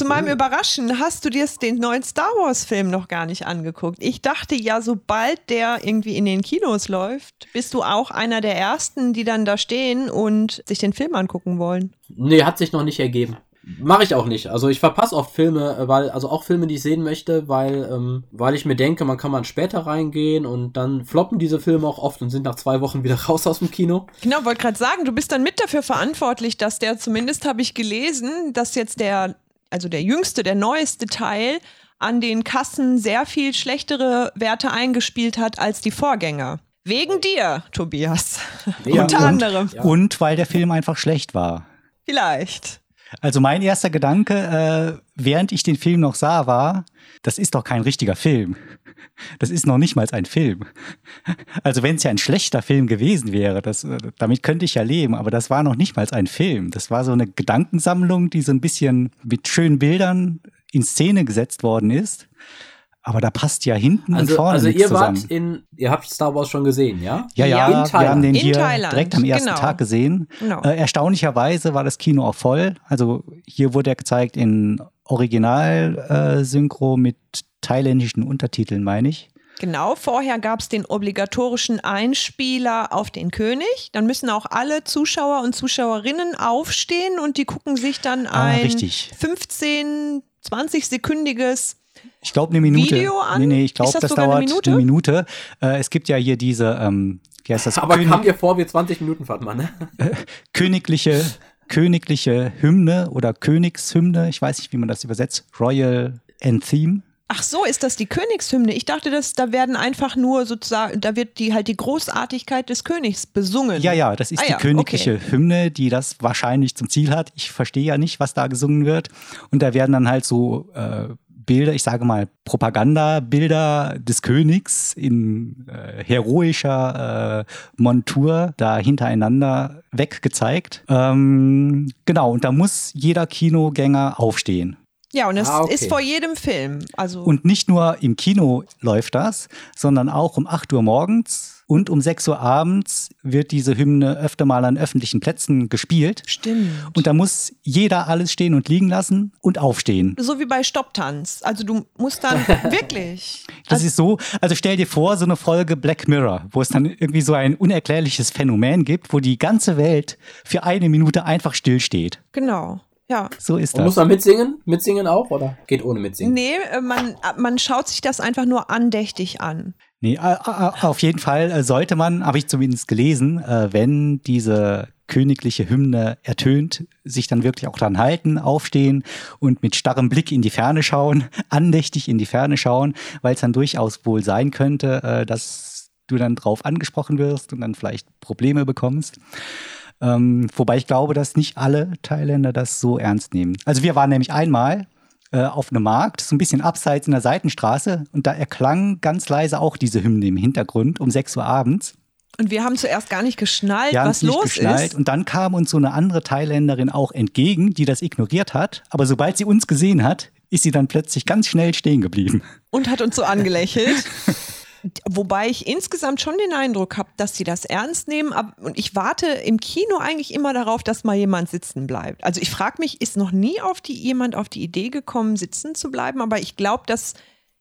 Zu meinem Oh. Überraschen hast du dir den neuen Star Wars Film noch gar nicht angeguckt. Ich dachte ja, sobald der irgendwie in den Kinos läuft, bist du auch einer der ersten, die dann da stehen und sich den Film angucken wollen. nee, hat sich noch nicht ergeben. Mache ich auch nicht. Also ich verpasse oft Filme, weil, also auch Filme, die ich sehen möchte, weil, ähm, weil ich mir denke, man kann mal später reingehen und dann floppen diese Filme auch oft und sind nach zwei Wochen wieder raus aus dem Kino. Genau, wollte gerade sagen, du bist dann mit dafür verantwortlich, dass der, zumindest habe ich gelesen, dass jetzt der, also der jüngste, der neueste Teil an den Kassen sehr viel schlechtere Werte eingespielt hat als die Vorgänger. Wegen dir, Tobias. Ja, Unter und, anderem. Ja. Und weil der Film einfach schlecht war. Vielleicht. Also mein erster Gedanke, äh, während ich den Film noch sah, war, das ist doch kein richtiger Film. Das ist noch nicht mal ein Film. Also wenn es ja ein schlechter Film gewesen wäre, das, äh, damit könnte ich ja leben, aber das war noch nicht mal ein Film. Das war so eine Gedankensammlung, die so ein bisschen mit schönen Bildern in Szene gesetzt worden ist. Aber da passt ja hinten und Also, vorne also nichts ihr wart zusammen. in, ihr habt Star Wars schon gesehen, ja? Ja, ja, in wir haben den In hier Thailand, direkt am ersten genau. Tag gesehen. Genau. Äh, erstaunlicherweise war das Kino auch voll. Also hier wurde er gezeigt in Original-Synchro mit thailändischen Untertiteln, meine ich. Genau, vorher gab es den obligatorischen Einspieler auf den König. Dann müssen auch alle Zuschauer und Zuschauerinnen aufstehen und die gucken sich dann Ah, ein richtig. 15, 20-sekündiges Ich glaube eine Minute. Video an? Nee, nee, ich glaube, das das, sogar eine dauert Minute? eine Minute. Äh, es gibt ja hier diese, ähm, wie heißt das? Aber König- kam dir vor wie 20 Minuten Fahrt, Mann, ne? königliche, königliche Hymne oder Königshymne. Ich weiß nicht, wie man das übersetzt. Royal Anthem. Ach so, ist das die Königshymne? Ich dachte, dass da werden einfach nur sozusagen, da wird die halt die Großartigkeit des Königs besungen. Ja, ja, das ist Ah die ja, königliche okay. Hymne, die das wahrscheinlich zum Ziel hat. Ich verstehe ja nicht, was da gesungen wird. Und da werden dann halt so äh, Bilder, ich sage mal Propagandabilder des Königs in äh, heroischer äh, Montur da hintereinander weggezeigt. Ähm, genau, und da muss jeder Kinogänger aufstehen. Ja, und es Ah, okay. ist vor jedem Film. Also Und nicht nur im Kino läuft das, sondern auch um 8 Uhr morgens und um 6 Uhr abends wird diese Hymne öfter mal an öffentlichen Plätzen gespielt. stimmt. Und da muss jeder alles stehen und liegen lassen und aufstehen. so wie bei Stopptanz. Also du musst dann wirklich. Das ist so, also stell dir vor, so eine Folge Black Mirror, wo es dann irgendwie so ein unerklärliches Phänomen gibt, wo die ganze Welt für eine Minute einfach stillsteht. Genau. Ja. So ist Und muss das. man mitsingen? Mitsingen auch oder geht ohne mitsingen? Nee, äh, man, man schaut sich das einfach nur andächtig an. Nee, auf jeden Fall äh, sollte man, habe ich zumindest gelesen, äh, wenn diese königliche Hymne ertönt, sich dann wirklich auch dran halten, aufstehen und mit starrem Blick in die Ferne schauen, andächtig in die Ferne schauen, weil es dann durchaus wohl sein könnte, äh, dass du dann drauf angesprochen wirst und dann vielleicht Probleme bekommst. Ähm, wobei ich glaube, dass nicht alle Thailänder das so ernst nehmen. Also wir waren nämlich einmal äh, auf einem Markt, so ein bisschen abseits in der Seitenstraße und da erklang ganz leise auch diese Hymne im Hintergrund um 6 Uhr abends. Und wir haben zuerst gar nicht geschnallt, Wir was nicht los geschnallt ist. und dann kam uns so eine andere Thailänderin auch entgegen, die das ignoriert hat, aber sobald sie uns gesehen hat, ist sie dann plötzlich ganz schnell stehen geblieben. Und hat uns so angelächelt. Wobei ich insgesamt schon den Eindruck habe, dass sie das ernst nehmen. Und ich warte im Kino eigentlich immer darauf, dass mal jemand sitzen bleibt. Also ich frage mich, ist noch nie auf die, jemand auf die Idee gekommen, sitzen zu bleiben? Aber ich glaube, das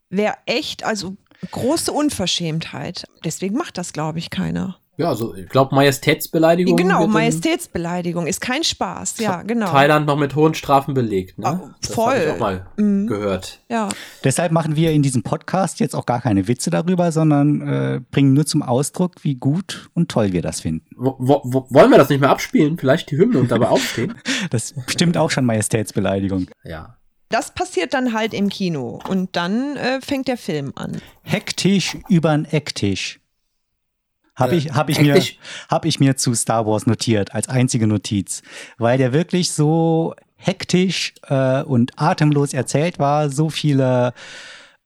wäre echt, also große Unverschämtheit. Deswegen macht das, glaube ich, keiner. Ja, also ich glaube Majestätsbeleidigung. genau, Majestätsbeleidigung ist kein Spaß. Ja, genau. Thailand noch mit hohen Strafen belegt, ne? Das voll. hab ich auch mal Mhm. gehört. Ja. Deshalb machen wir in diesem Podcast jetzt auch gar keine Witze darüber, sondern äh, bringen nur zum Ausdruck, wie gut und toll wir das finden. Wo, wo, wo, wollen wir das nicht mehr abspielen? Vielleicht die Hymne und dabei aufstehen? Das ist bestimmt auch schon Majestätsbeleidigung. Ja. Das passiert dann halt im Kino. Und dann äh, fängt der Film an. Hecktisch übern Ecktisch. Habe Äh, ich, hab ich, mir, hab ich mir zu Star Wars notiert, als einzige Notiz. Weil der wirklich so hektisch äh, und atemlos erzählt war, so viele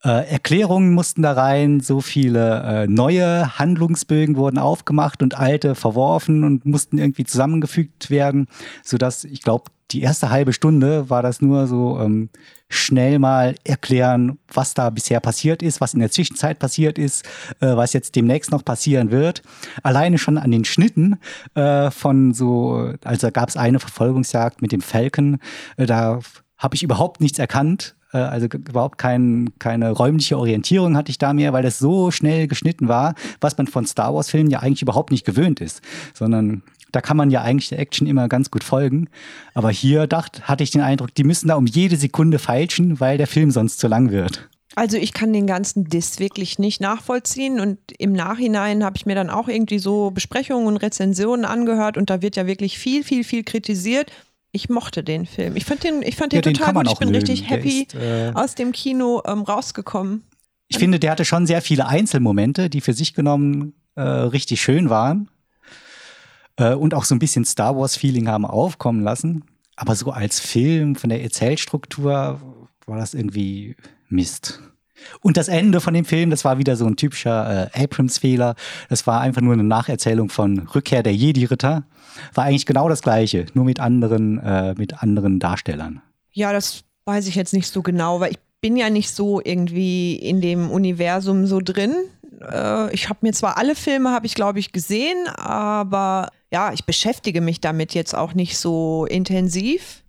äh, Erklärungen mussten da rein, so viele äh, neue Handlungsbögen wurden aufgemacht und alte verworfen und mussten irgendwie zusammengefügt werden, sodass ich glaube, die erste halbe Stunde war das nur so ähm, schnell mal erklären, was da bisher passiert ist, was in der Zwischenzeit passiert ist, äh, was jetzt demnächst noch passieren wird. Alleine schon an den Schnitten äh, von so, also gab es eine Verfolgungsjagd mit dem Falcon, äh, da habe ich überhaupt nichts erkannt. Äh, also überhaupt kein, keine räumliche Orientierung hatte ich da mehr, weil das so schnell geschnitten war, was man von Star Wars-Filmen ja eigentlich überhaupt nicht gewöhnt ist, sondern da kann man ja eigentlich der Action immer ganz gut folgen. Aber hier dacht, hatte ich den Eindruck, die müssen da um jede Sekunde feilschen, weil der Film sonst zu lang wird. Also ich kann den ganzen Diss wirklich nicht nachvollziehen und im Nachhinein habe ich mir dann auch irgendwie so Besprechungen und Rezensionen angehört und da wird ja wirklich viel, viel, viel kritisiert. Ich mochte den Film. Ich fand den, ich fand den ja, total den gut. Ich bin mögen. richtig happy ist, äh, aus dem Kino ähm, rausgekommen. Ich finde, der hatte schon sehr viele Einzelmomente, die für sich genommen äh, richtig schön waren äh, und auch so ein bisschen Star Wars-Feeling haben aufkommen lassen. Aber so als Film von der Erzählstruktur war das irgendwie Mist. Und das Ende von dem Film, das war wieder so ein typischer äh, Abrams-Fehler. Das war einfach nur eine Nacherzählung von Rückkehr der Jedi-Ritter. War eigentlich genau das Gleiche, nur mit anderen, äh, mit anderen Darstellern. Ja, das weiß ich jetzt nicht so genau, weil ich bin ja nicht so irgendwie in dem Universum so drin. Äh, ich habe mir zwar alle Filme, habe ich glaube ich gesehen, aber ja, ich beschäftige mich damit jetzt auch nicht so intensiv.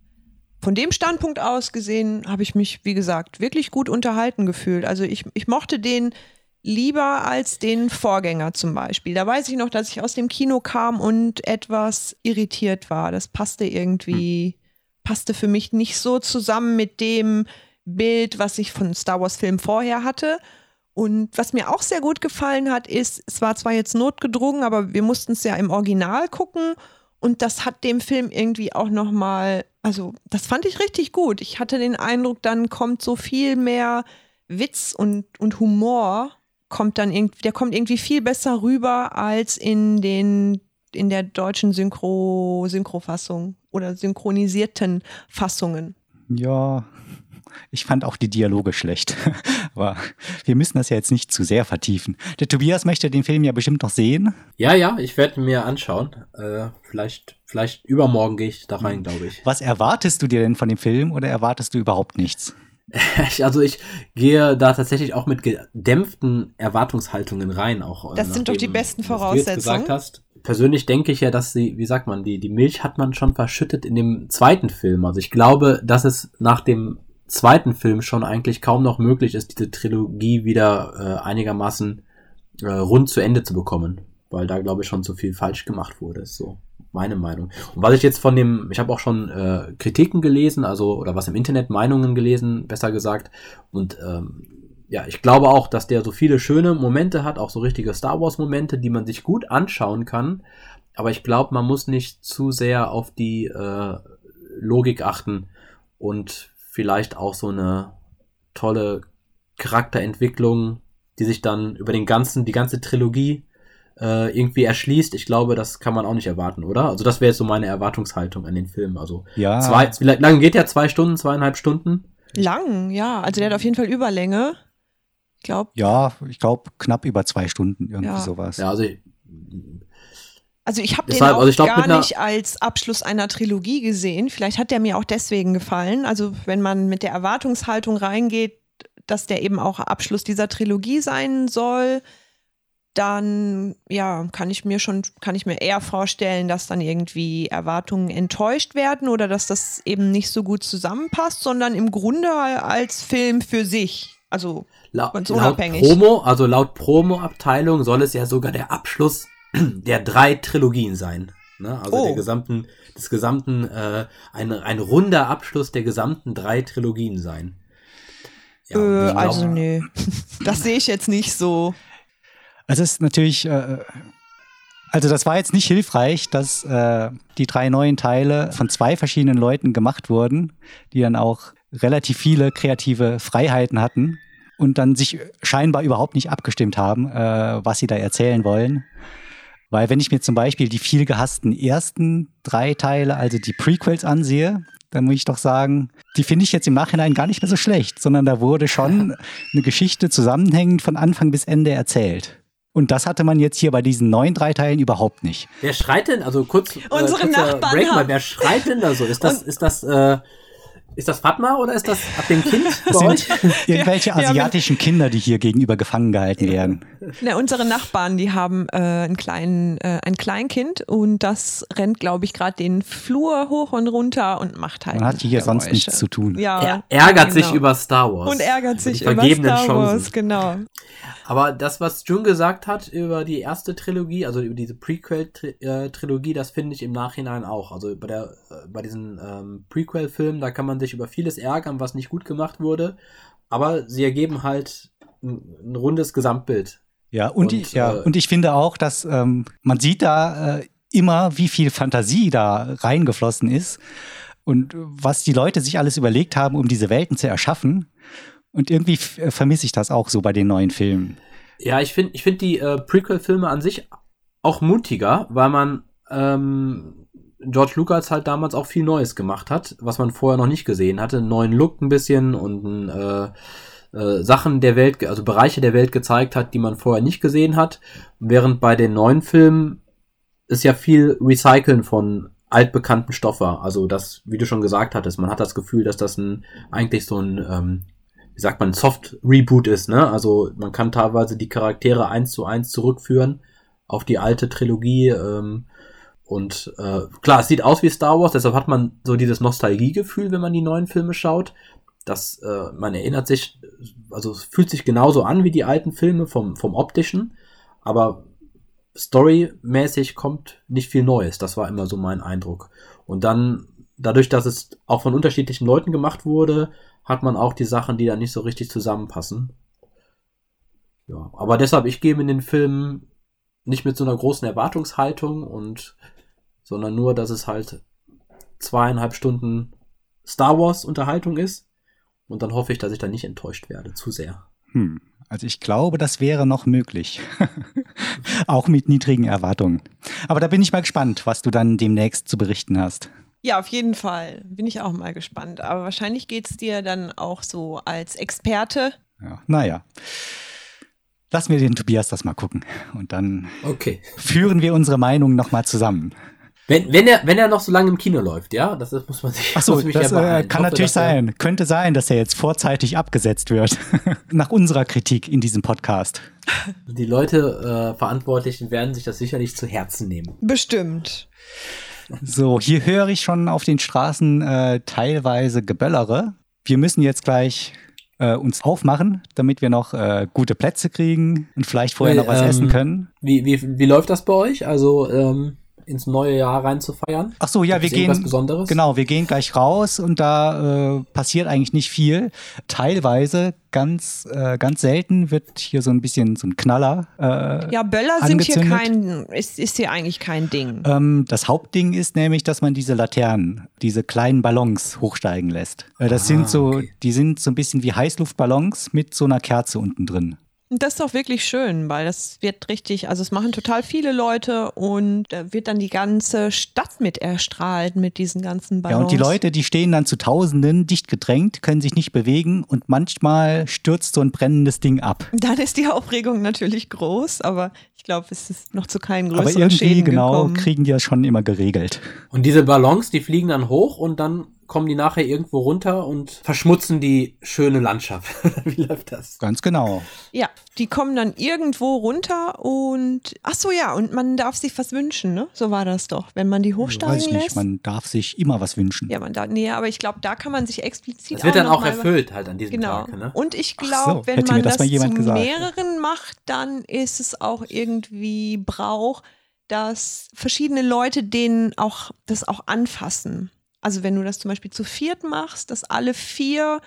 Von dem Standpunkt aus gesehen habe ich mich, wie gesagt, wirklich gut unterhalten gefühlt. Also ich, ich mochte den lieber als den Vorgänger zum Beispiel. Da weiß ich noch, dass ich aus dem Kino kam und etwas irritiert war. Das passte irgendwie, passte für mich nicht so zusammen mit dem Bild, was ich von Star Wars Film vorher hatte. Und was mir auch sehr gut gefallen hat, ist, es war zwar jetzt notgedrungen, aber wir mussten es ja im Original gucken und das hat dem Film irgendwie auch noch mal, also das fand ich richtig gut. Ich hatte den Eindruck, dann kommt so viel mehr Witz und, und Humor kommt dann irgendwie, der kommt irgendwie viel besser rüber als in den in der deutschen Synchro Synchrofassung oder synchronisierten Fassungen. Ja, ich fand auch die Dialoge schlecht. Aber wir müssen das ja jetzt nicht zu sehr vertiefen. Der Tobias möchte den Film ja bestimmt noch sehen. Ja, ja, ich werde mir anschauen. Äh, vielleicht, vielleicht übermorgen gehe ich da rein, glaube ich. Was erwartest du dir denn von dem Film oder erwartest du überhaupt nichts? Also ich gehe da tatsächlich auch mit gedämpften Erwartungshaltungen rein. Auch das sind doch die besten Voraussetzungen. Was du jetzt gesagt hast persönlich denke ich ja, dass sie, wie sagt man, die, die Milch hat man schon verschüttet in dem zweiten Film. Also ich glaube, dass es nach dem zweiten Film schon eigentlich kaum noch möglich ist, diese Trilogie wieder äh, einigermaßen äh, rund zu Ende zu bekommen. Weil da, glaube ich, schon zu viel falsch gemacht wurde. Ist so meine Meinung. Und was ich jetzt von dem, ich habe auch schon äh, Kritiken gelesen, also, oder was im Internet, Meinungen gelesen, besser gesagt. Und ähm, ja, ich glaube auch, dass der so viele schöne Momente hat, auch so richtige Star Wars-Momente, die man sich gut anschauen kann. Aber ich glaube, man muss nicht zu sehr auf die äh, Logik achten und vielleicht auch so eine tolle Charakterentwicklung, die sich dann über den ganzen, die ganze Trilogie äh, irgendwie erschließt. Ich glaube, das kann man auch nicht erwarten, oder? Also das wäre jetzt so meine Erwartungshaltung an den Film. Also ja. zwei, wie lange geht der? Zwei Stunden, zweieinhalb Stunden? Lang, ja. Also der hat auf jeden Fall Überlänge. Ich glaube. Ja, ich glaube knapp über zwei Stunden, irgendwie ja. sowas. Ja, also ich, also ich habe den auch also glaub, gar nicht als Abschluss einer Trilogie gesehen. Vielleicht hat der mir auch deswegen gefallen. Also wenn man mit der Erwartungshaltung reingeht, dass der eben auch Abschluss dieser Trilogie sein soll, dann ja, kann ich mir schon, kann ich mir eher vorstellen, dass dann irgendwie Erwartungen enttäuscht werden oder dass das eben nicht so gut zusammenpasst, sondern im Grunde als Film für sich. Also La ganz unabhängig. Laut Promo, also laut Promo-Abteilung soll es ja sogar der Abschluss der drei Trilogien sein. Ne? Also oh. der gesamten, des gesamten, äh, ein, ein runder Abschluss der gesamten drei Trilogien sein. Ja, äh, also nee, das sehe ich jetzt nicht so. Also es ist natürlich, äh, also das war jetzt nicht hilfreich, dass äh, die drei neuen Teile von zwei verschiedenen Leuten gemacht wurden, die dann auch relativ viele kreative Freiheiten hatten und dann sich scheinbar überhaupt nicht abgestimmt haben, äh, was sie da erzählen wollen. Weil wenn ich mir zum Beispiel die viel gehassten ersten drei Teile, also die Prequels ansehe, dann muss ich doch sagen, die finde ich jetzt im Nachhinein gar nicht mehr so schlecht, sondern da wurde schon eine Geschichte zusammenhängend von Anfang bis Ende erzählt. Und das hatte man jetzt hier bei diesen neuen drei Teilen überhaupt nicht. Wer schreit denn, also kurz, Unsere äh, Nachbarn Break mal, wer schreit denn da so? Ist das, ist das, äh, ist das Fatma oder ist das ab dem Kind Das sind irgendwelche asiatischen Kinder, die hier gegenüber gefangen gehalten werden. Na, unsere Nachbarn, die haben äh, einen kleinen, äh, ein Kleinkind und das rennt, glaube ich, gerade den Flur hoch und runter und macht halt. Man hat hier sonst Geräusche. nichts zu tun. Ja, Er ärgert sich genau. über Star Wars. und ärgert sich über Star Wars, Chancen. genau. Aber das, was Jun gesagt hat über die erste Trilogie, also über diese Prequel-Trilogie, das finde ich im Nachhinein auch. Also bei der, äh, bei diesen ähm, Prequel-Filmen, da kann man sich über vieles ärgern, was nicht gut gemacht wurde. Aber sie ergeben halt ein, ein rundes Gesamtbild. Ja, und, Und, ich, ja, äh, und ich finde auch, dass ähm, man sieht da äh, immer, wie viel Fantasie da reingeflossen ist und was die Leute sich alles überlegt haben, um diese Welten zu erschaffen. Und irgendwie äh, vermisse ich das auch so bei den neuen Filmen. Ja, ich finde ich find die äh, Prequel-Filme an sich auch mutiger, weil man ähm, George Lucas halt damals auch viel Neues gemacht hat, was man vorher noch nicht gesehen hatte. Einen neuen Look ein bisschen und äh, äh, Sachen der Welt, also Bereiche der Welt gezeigt hat, die man vorher nicht gesehen hat. Während bei den neuen Filmen ist ja viel Recyceln von altbekannten Stoffe. Also das, wie du schon gesagt hattest, man hat das Gefühl, dass das ein eigentlich so ein ähm, wie sagt man, Soft-Reboot ist, ne? Also man kann teilweise die Charaktere eins zu eins zurückführen auf die alte Trilogie. Ähm, und äh, klar, es sieht aus wie Star Wars, deshalb hat man so dieses Nostalgiegefühl, wenn man die neuen Filme schaut. Das, äh, man erinnert sich, also es fühlt sich genauso an wie die alten Filme vom, vom optischen, aber storymäßig kommt nicht viel Neues. Das war immer so mein Eindruck. Und dann, dadurch, dass es auch von unterschiedlichen Leuten gemacht wurde, hat man auch die Sachen, die da nicht so richtig zusammenpassen. Ja, aber deshalb, ich gehe in den Film nicht mit so einer großen Erwartungshaltung und, sondern nur, dass es halt zweieinhalb Stunden Star Wars Unterhaltung ist. Und dann hoffe ich, dass ich da nicht enttäuscht werde, zu sehr. Hm. Also ich glaube, das wäre noch möglich. auch mit niedrigen Erwartungen. Aber da bin ich mal gespannt, was du dann demnächst zu berichten hast. Ja, auf jeden Fall. Bin ich auch mal gespannt. Aber wahrscheinlich geht es dir dann auch so als Experte. Ja, naja. Lassen wir den Tobias das mal gucken. Und dann Okay. führen wir unsere Meinungen nochmal zusammen. Wenn, wenn er, wenn er noch so lange im Kino läuft, ja, das, das muss man sich, Ach so, muss mich das ja äh, kann hoffe, natürlich dass er- sein. Könnte sein, dass er jetzt vorzeitig abgesetzt wird. Nach unserer Kritik in diesem Podcast. Die Leute, äh, Verantwortlichen werden sich das sicherlich zu Herzen nehmen. Bestimmt. So, hier höre ich schon auf den Straßen äh, teilweise Geböllere. Wir müssen jetzt gleich äh, uns aufmachen, damit wir noch äh, gute Plätze kriegen und vielleicht vorher Weil, noch was ähm, essen können. Wie, wie, wie läuft das bei euch? Also ähm, ins neue Jahr rein zu feiern? Ach so, ja, Gibt wir gehen. Besonderes? Genau, wir gehen gleich raus und da äh, passiert eigentlich nicht viel. Teilweise, ganz, äh, ganz selten wird hier so ein bisschen so ein Knaller. Äh, Ja, Böller sind hier Angezündet? kein, ist, ist hier eigentlich kein Ding. ähm, das Hauptding ist nämlich, dass man diese Laternen, diese kleinen Ballons hochsteigen lässt. Äh, das Ah, sind so, okay. die sind so ein bisschen wie Heißluftballons mit so einer Kerze unten drin. Und das ist doch wirklich schön, weil das wird richtig, also es machen total viele Leute und da wird dann die ganze Stadt mit erstrahlt mit diesen ganzen Ballons. Ja, und die Leute, die stehen dann zu Tausenden dicht gedrängt, können sich nicht bewegen und manchmal stürzt so ein brennendes Ding ab. Dann ist die Aufregung natürlich groß, aber ich glaube, es ist noch zu keinen Aber größeren irgendwie Schäden genau gekommen. kriegen die das schon immer geregelt. Und diese Ballons, die fliegen dann hoch und dann kommen die nachher irgendwo runter und verschmutzen die schöne Landschaft. wie läuft das? Ganz genau. Ja, die kommen dann irgendwo runter und ach so ja, und man darf sich was wünschen, ne? So war das doch, wenn man die hochsteigen Weiß ich nicht, lässt. man darf sich immer was wünschen. ja, man da, nee, aber ich glaube, da kann man sich explizit Das wird dann noch auch erfüllt halt an diesem Genau. Tag. Ne? Und ich glaube, so, wenn man das das, zu gesagt. mehreren macht, dann ist es auch irgendwie Brauch, dass verschiedene Leute denen auch das auch anfassen. Also wenn du das zum Beispiel zu viert machst, dass alle vier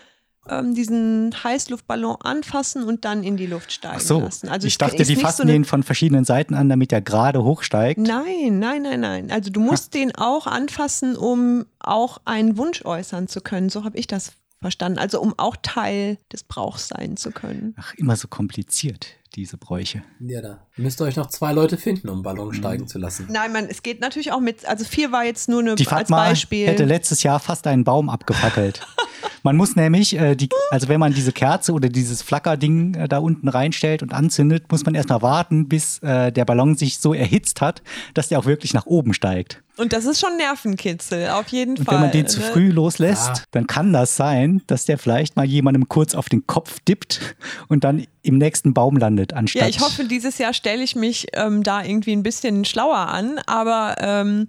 ähm, diesen Heißluftballon anfassen und dann in die Luft steigen Ach so, lassen. Also ich dachte, die fassen so den von verschiedenen Seiten an, damit er gerade hochsteigt. Nein, nein, nein, nein. Also du musst den auch anfassen, um auch einen Wunsch äußern zu können. So habe ich das verstanden. Also um auch Teil des Brauchs sein zu können. Ach, immer so kompliziert, diese Bräuche. Ja, da müsst ihr euch noch zwei Leute finden, um Ballon steigen zu lassen. Nein, man, es geht natürlich auch mit, also vier war jetzt nur eine Die als Fatma Beispiel. hätte letztes Jahr fast einen Baum abgefackelt. man muss nämlich, äh, die, also wenn man diese Kerze oder dieses Flackerding äh, da unten reinstellt und anzündet, muss man erstmal warten, bis äh, der Ballon sich so erhitzt hat, dass der auch wirklich nach oben steigt. Und das ist schon Nervenkitzel, auf jeden Und Fall. wenn man den zu ne? früh loslässt, Ah. dann kann das sein, dass der vielleicht mal jemandem kurz auf den Kopf dippt und dann im nächsten Baum landet, anstatt. Ja, ich hoffe, dieses Jahr stelle ich mich ähm, da irgendwie ein bisschen schlauer an, aber ähm,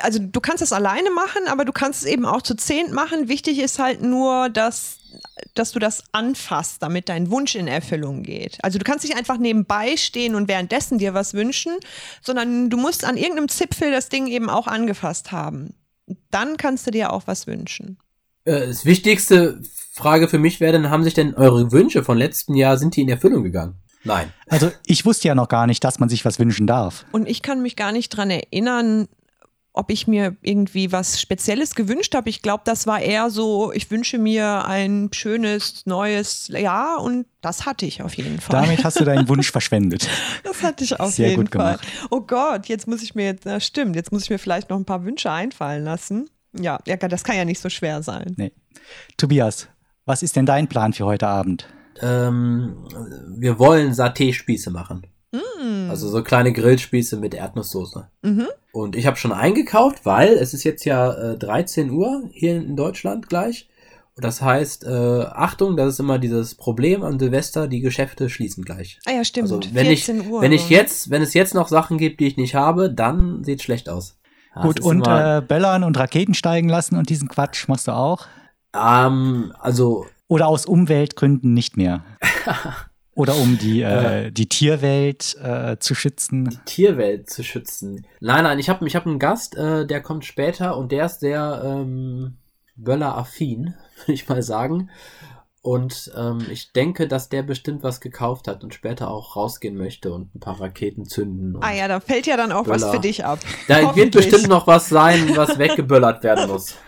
also du kannst das alleine machen, aber du kannst es eben auch zu zehnt machen. Wichtig ist halt nur, dass, dass du das anfasst, damit dein Wunsch in Erfüllung geht. Also du kannst nicht einfach nebenbei stehen und währenddessen dir was wünschen, sondern du musst an irgendeinem Zipfel das Ding eben auch angefasst haben. Dann kannst du dir auch was wünschen. Äh, Das wichtigste Frage für mich wäre, dann haben sich denn eure Wünsche von letzten Jahr, sind die in Erfüllung gegangen? Nein. Also ich wusste ja noch gar nicht, dass man sich was wünschen darf. Und ich kann mich gar nicht dran erinnern, ob ich mir irgendwie was Spezielles gewünscht habe. Ich glaube, das war eher so, ich wünsche mir ein schönes, neues Jahr und das hatte ich auf jeden Fall. Damit hast du deinen Wunsch verschwendet. das hatte ich auf Sehr jeden gut Fall. gemacht. Oh Gott, jetzt muss ich mir jetzt, na stimmt, jetzt muss ich mir vielleicht noch ein paar Wünsche einfallen lassen. Ja, ja, das kann ja nicht so schwer sein. Nee. Tobias, was ist denn dein Plan für heute Abend? Ähm, wir wollen Saté-Spieße machen. Also so kleine Grillspieße mit Erdnusssoße. Mhm. Und ich habe schon eingekauft, weil es ist jetzt ja äh, 13 Uhr hier in Deutschland gleich. Und das heißt, äh, Achtung, das ist immer dieses Problem an Silvester, die Geschäfte schließen gleich. Ah ja, stimmt. Also wenn ich, 14 Uhr. wenn ich ne? jetzt, wenn es jetzt noch Sachen gibt, die ich nicht habe, dann sieht schlecht aus. Ja, Gut, und äh, böllern und Raketen steigen lassen und diesen Quatsch machst du auch? ähm, also Oder aus Umweltgründen nicht mehr? Oder um die, äh, die Tierwelt äh, zu schützen? Tierwelt zu schützen. Nein, nein, ich habe ich hab einen Gast, äh, der kommt später und der ist sehr ähm, Böller-affin, würde ich mal sagen. Und ähm, ich denke, dass der bestimmt was gekauft hat und später auch rausgehen möchte und ein paar Raketen zünden. Und Ah ja, da fällt ja dann auch was Böller. für dich ab. da wird bestimmt noch was sein, was weggeböllert werden muss.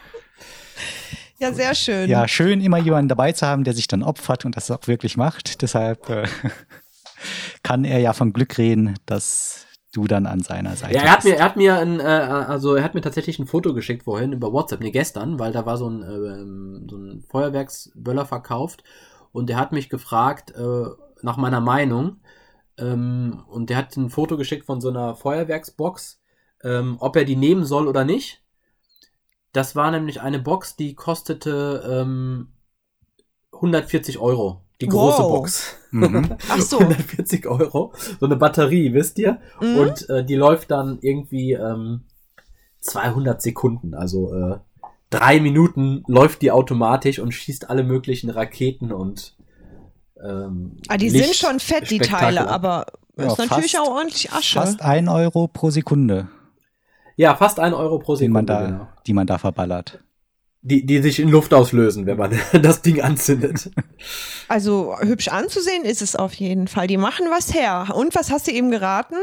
Ja, sehr schön. Ja, schön, immer jemanden dabei zu haben, der sich dann opfert und das auch wirklich macht. Deshalb äh, kann er ja von Glück reden, dass du dann an seiner Seite Ja, er hat mir, er hat mir ein, äh, also er hat mir tatsächlich ein Foto geschickt vorhin über WhatsApp, nee, gestern, weil da war so ein, ähm, so ein Feuerwerksböller verkauft und er hat mich gefragt äh, nach meiner Meinung ähm, und der hat ein Foto geschickt von so einer Feuerwerksbox, ähm, ob er die nehmen soll oder nicht. Das war nämlich eine Box, die kostete ähm, 140 Euro. Die große Wow. Box. Mhm. Ach so. 140 Euro. So eine Batterie, wisst ihr? Mhm. Und äh, die läuft dann irgendwie ähm, 200 Sekunden. Also äh, drei Minuten läuft die automatisch und schießt alle möglichen Raketen und ähm, Ah, die Licht- sind schon fett, die Spektakel Teile, ab. aber Ja, ist natürlich fast- auch ordentlich Asche. Fast ein Euro pro Sekunde, Ja, fast ein Euro pro den man Sekunde. da, genau. die man da verballert. Die, die sich in Luft auslösen, wenn man das Ding anzündet. Also hübsch anzusehen ist es auf jeden Fall. Die machen was her. Und was hast du eben geraten?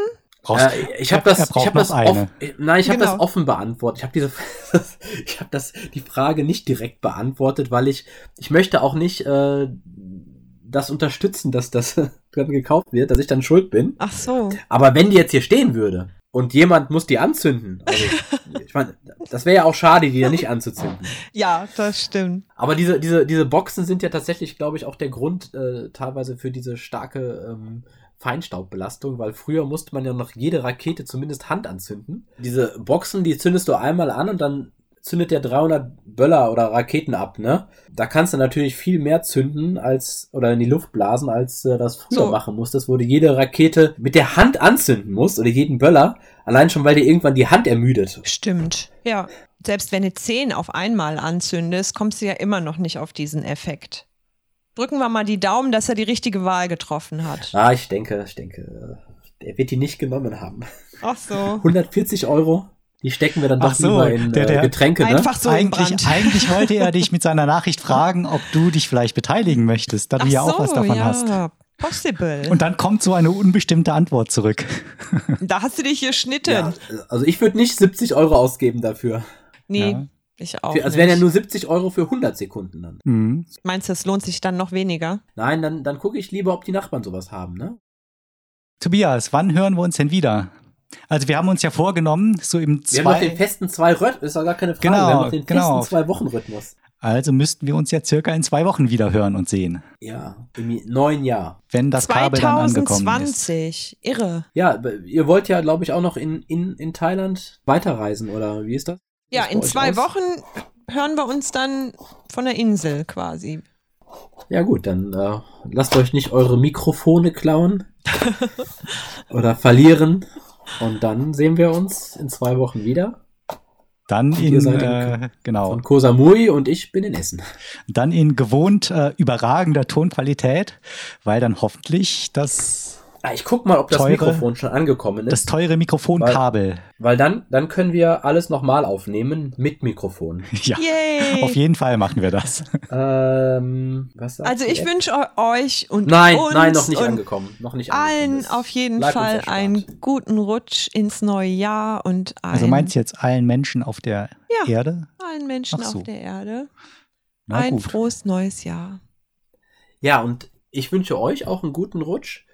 Brauchst, Äh, ich habe das, ich habe das, off, nein, ich habe Genau. das offen beantwortet. Ich habe diese, ich habe das, die Frage nicht direkt beantwortet, weil ich, ich möchte auch nicht äh, das unterstützen, dass das dann gekauft wird, dass ich dann schuld bin. Ach so. Aber wenn die jetzt hier stehen würde und jemand muss die anzünden, also ich meine, das wäre ja auch schade, die ja nicht anzuzünden. Ja, das stimmt. Aber diese, diese, diese Boxen sind ja tatsächlich, glaube ich, auch der Grund äh, teilweise für diese starke ähm, Feinstaubbelastung, weil früher musste man ja noch jede Rakete zumindest Hand anzünden. Diese Boxen, die zündest du einmal an und dann zündet der 300 Böller oder Raketen ab, ne? Da kannst du natürlich viel mehr zünden als, oder in die Luft blasen, als äh, das früher So. machen musstest, wo du jede Rakete mit der Hand anzünden musst oder jeden Böller, allein schon, weil dir irgendwann die Hand ermüdet. Stimmt. Ja. Selbst wenn du zehn auf einmal anzündest, kommst du ja immer noch nicht auf diesen Effekt. Drücken wir mal die Daumen, dass er die richtige Wahl getroffen hat. Ah, ich denke, ich denke, der wird die nicht genommen haben. Ach so. 140 Euro, die stecken wir dann doch Ach so, lieber in der- äh, der- Getränke, ne? Einfach so eigentlich, eigentlich wollte er dich mit seiner Nachricht fragen, ob du dich vielleicht beteiligen möchtest, da du Ach ja auch so, was davon ja. hast. Possible. Und dann kommt so eine unbestimmte Antwort zurück. da hast du dich geschnitten. Ja, also ich würde nicht 70 Euro ausgeben dafür. Nee, Ja. Ich auch. Für, also nicht. wären ja nur 70 Euro für 100 Sekunden dann. Mhm. Meinst du, es lohnt sich dann noch weniger? Nein, dann, dann gucke ich lieber, ob die Nachbarn sowas haben, ne? Tobias, wann hören wir uns denn wieder? Also wir haben uns ja vorgenommen, so im Wir haben noch zwei, den festen zwei Rhythmus, ist doch gar keine Frage. Genau, wir haben noch den genau. festen zwei Wochen Rhythmus. also müssten wir uns ja circa in zwei Wochen wieder hören und sehen, Ja, im neuen Jahr. wenn das Kabel dann angekommen ist. 2020. Irre. Ja, ihr wollt ja, glaube ich, auch noch in, in, in Thailand weiterreisen, oder wie ist das? Ja, Sieht's in zwei aus? Wochen hören wir uns dann von der Insel quasi. Ja gut, dann äh, lasst euch nicht eure Mikrofone klauen oder verlieren. Und dann sehen wir uns in zwei Wochen wieder. Dann ihr in, seid äh, genau, Und Koh Samui und ich bin in Essen. dann in gewohnt äh, überragender Tonqualität, weil dann hoffentlich das, Ah, ich guck mal, ob das Teure- Mikrofon schon angekommen ist. das teure Mikrofonkabel, weil dann, dann können wir alles nochmal aufnehmen mit Mikrofon. ja, Yay! auf jeden Fall machen wir das. ähm, Also ich wünsche euch und Nein, uns nein, noch nicht und angekommen. Noch nicht allen auf jeden bleibt Fall einen guten Rutsch ins neue Jahr und ein, Also meinst du jetzt allen Menschen auf der Ja. Erde? allen Menschen so. auf der Erde Na ein gut. frohes neues Jahr. Ja, und ich wünsche euch auch einen guten Rutsch.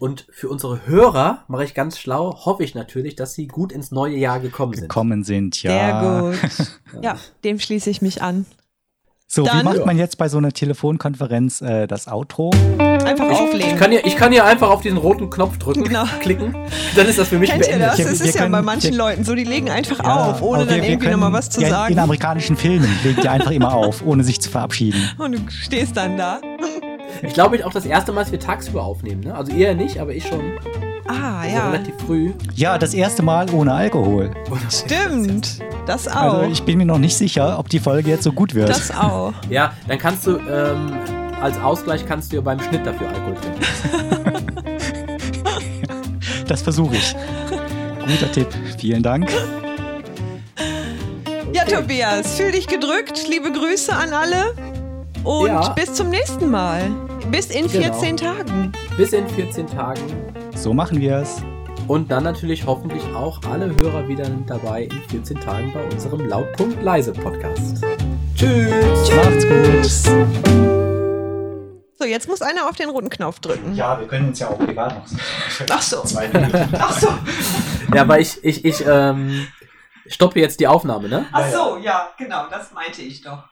Und für unsere Hörer mache ich ganz schlau, hoffe ich natürlich, dass sie gut ins neue Jahr gekommen sind. gekommen sind, ja. Sehr gut. Ja, dem schließe ich mich an. So, wie Dann- macht man jetzt bei so einer Telefonkonferenz äh, das Outro? Einfach Ich auflegen. kann, hier, ich kann hier einfach auf diesen roten Knopf drücken, Genau. klicken. Dann ist das für mich Kennt ihr beendet. das? Wir- Es wir ist ja können- bei manchen wir- Leuten so, die legen einfach Ja, auf, ohne dann wir- wir irgendwie können- nochmal was zu ja, sagen. In amerikanischen Filmen legen die einfach immer auf, ohne sich zu verabschieden. Und du stehst dann da. Ich glaube, ich auch das erste Mal, dass wir tagsüber aufnehmen. Ne? Also ihr nicht, aber ich schon. Ah, Also ja. relativ früh. Ja, das erste Mal ohne Alkohol. Stimmt. Das auch. Also ich bin mir noch nicht sicher, ob die Folge jetzt so gut wird. das auch. Ja, dann kannst du ähm, als Ausgleich kannst du ja beim Schnitt dafür Alkohol trinken. Das versuche ich. Guter Tipp. Vielen Dank. Ja, Tobias, fühl dich gedrückt. Liebe Grüße an alle. Und Ja. bis zum nächsten Mal. Bis in Genau. 14 Tagen. Bis in 14 Tagen. So machen wir es. Und dann natürlich hoffentlich auch alle Hörer wieder dabei in 14 Tagen bei unserem Lautpunkt leise Podcast. Tschüss. Macht's gut. So, jetzt muss einer auf den roten Knopf drücken. Ja, wir können uns ja auch privat noch Ach so. zwei Minuten. Ach so. Ja, aber ich, ich, ich ähm, stoppe jetzt die Aufnahme, ne? Ach so, ja, genau, das meinte ich doch.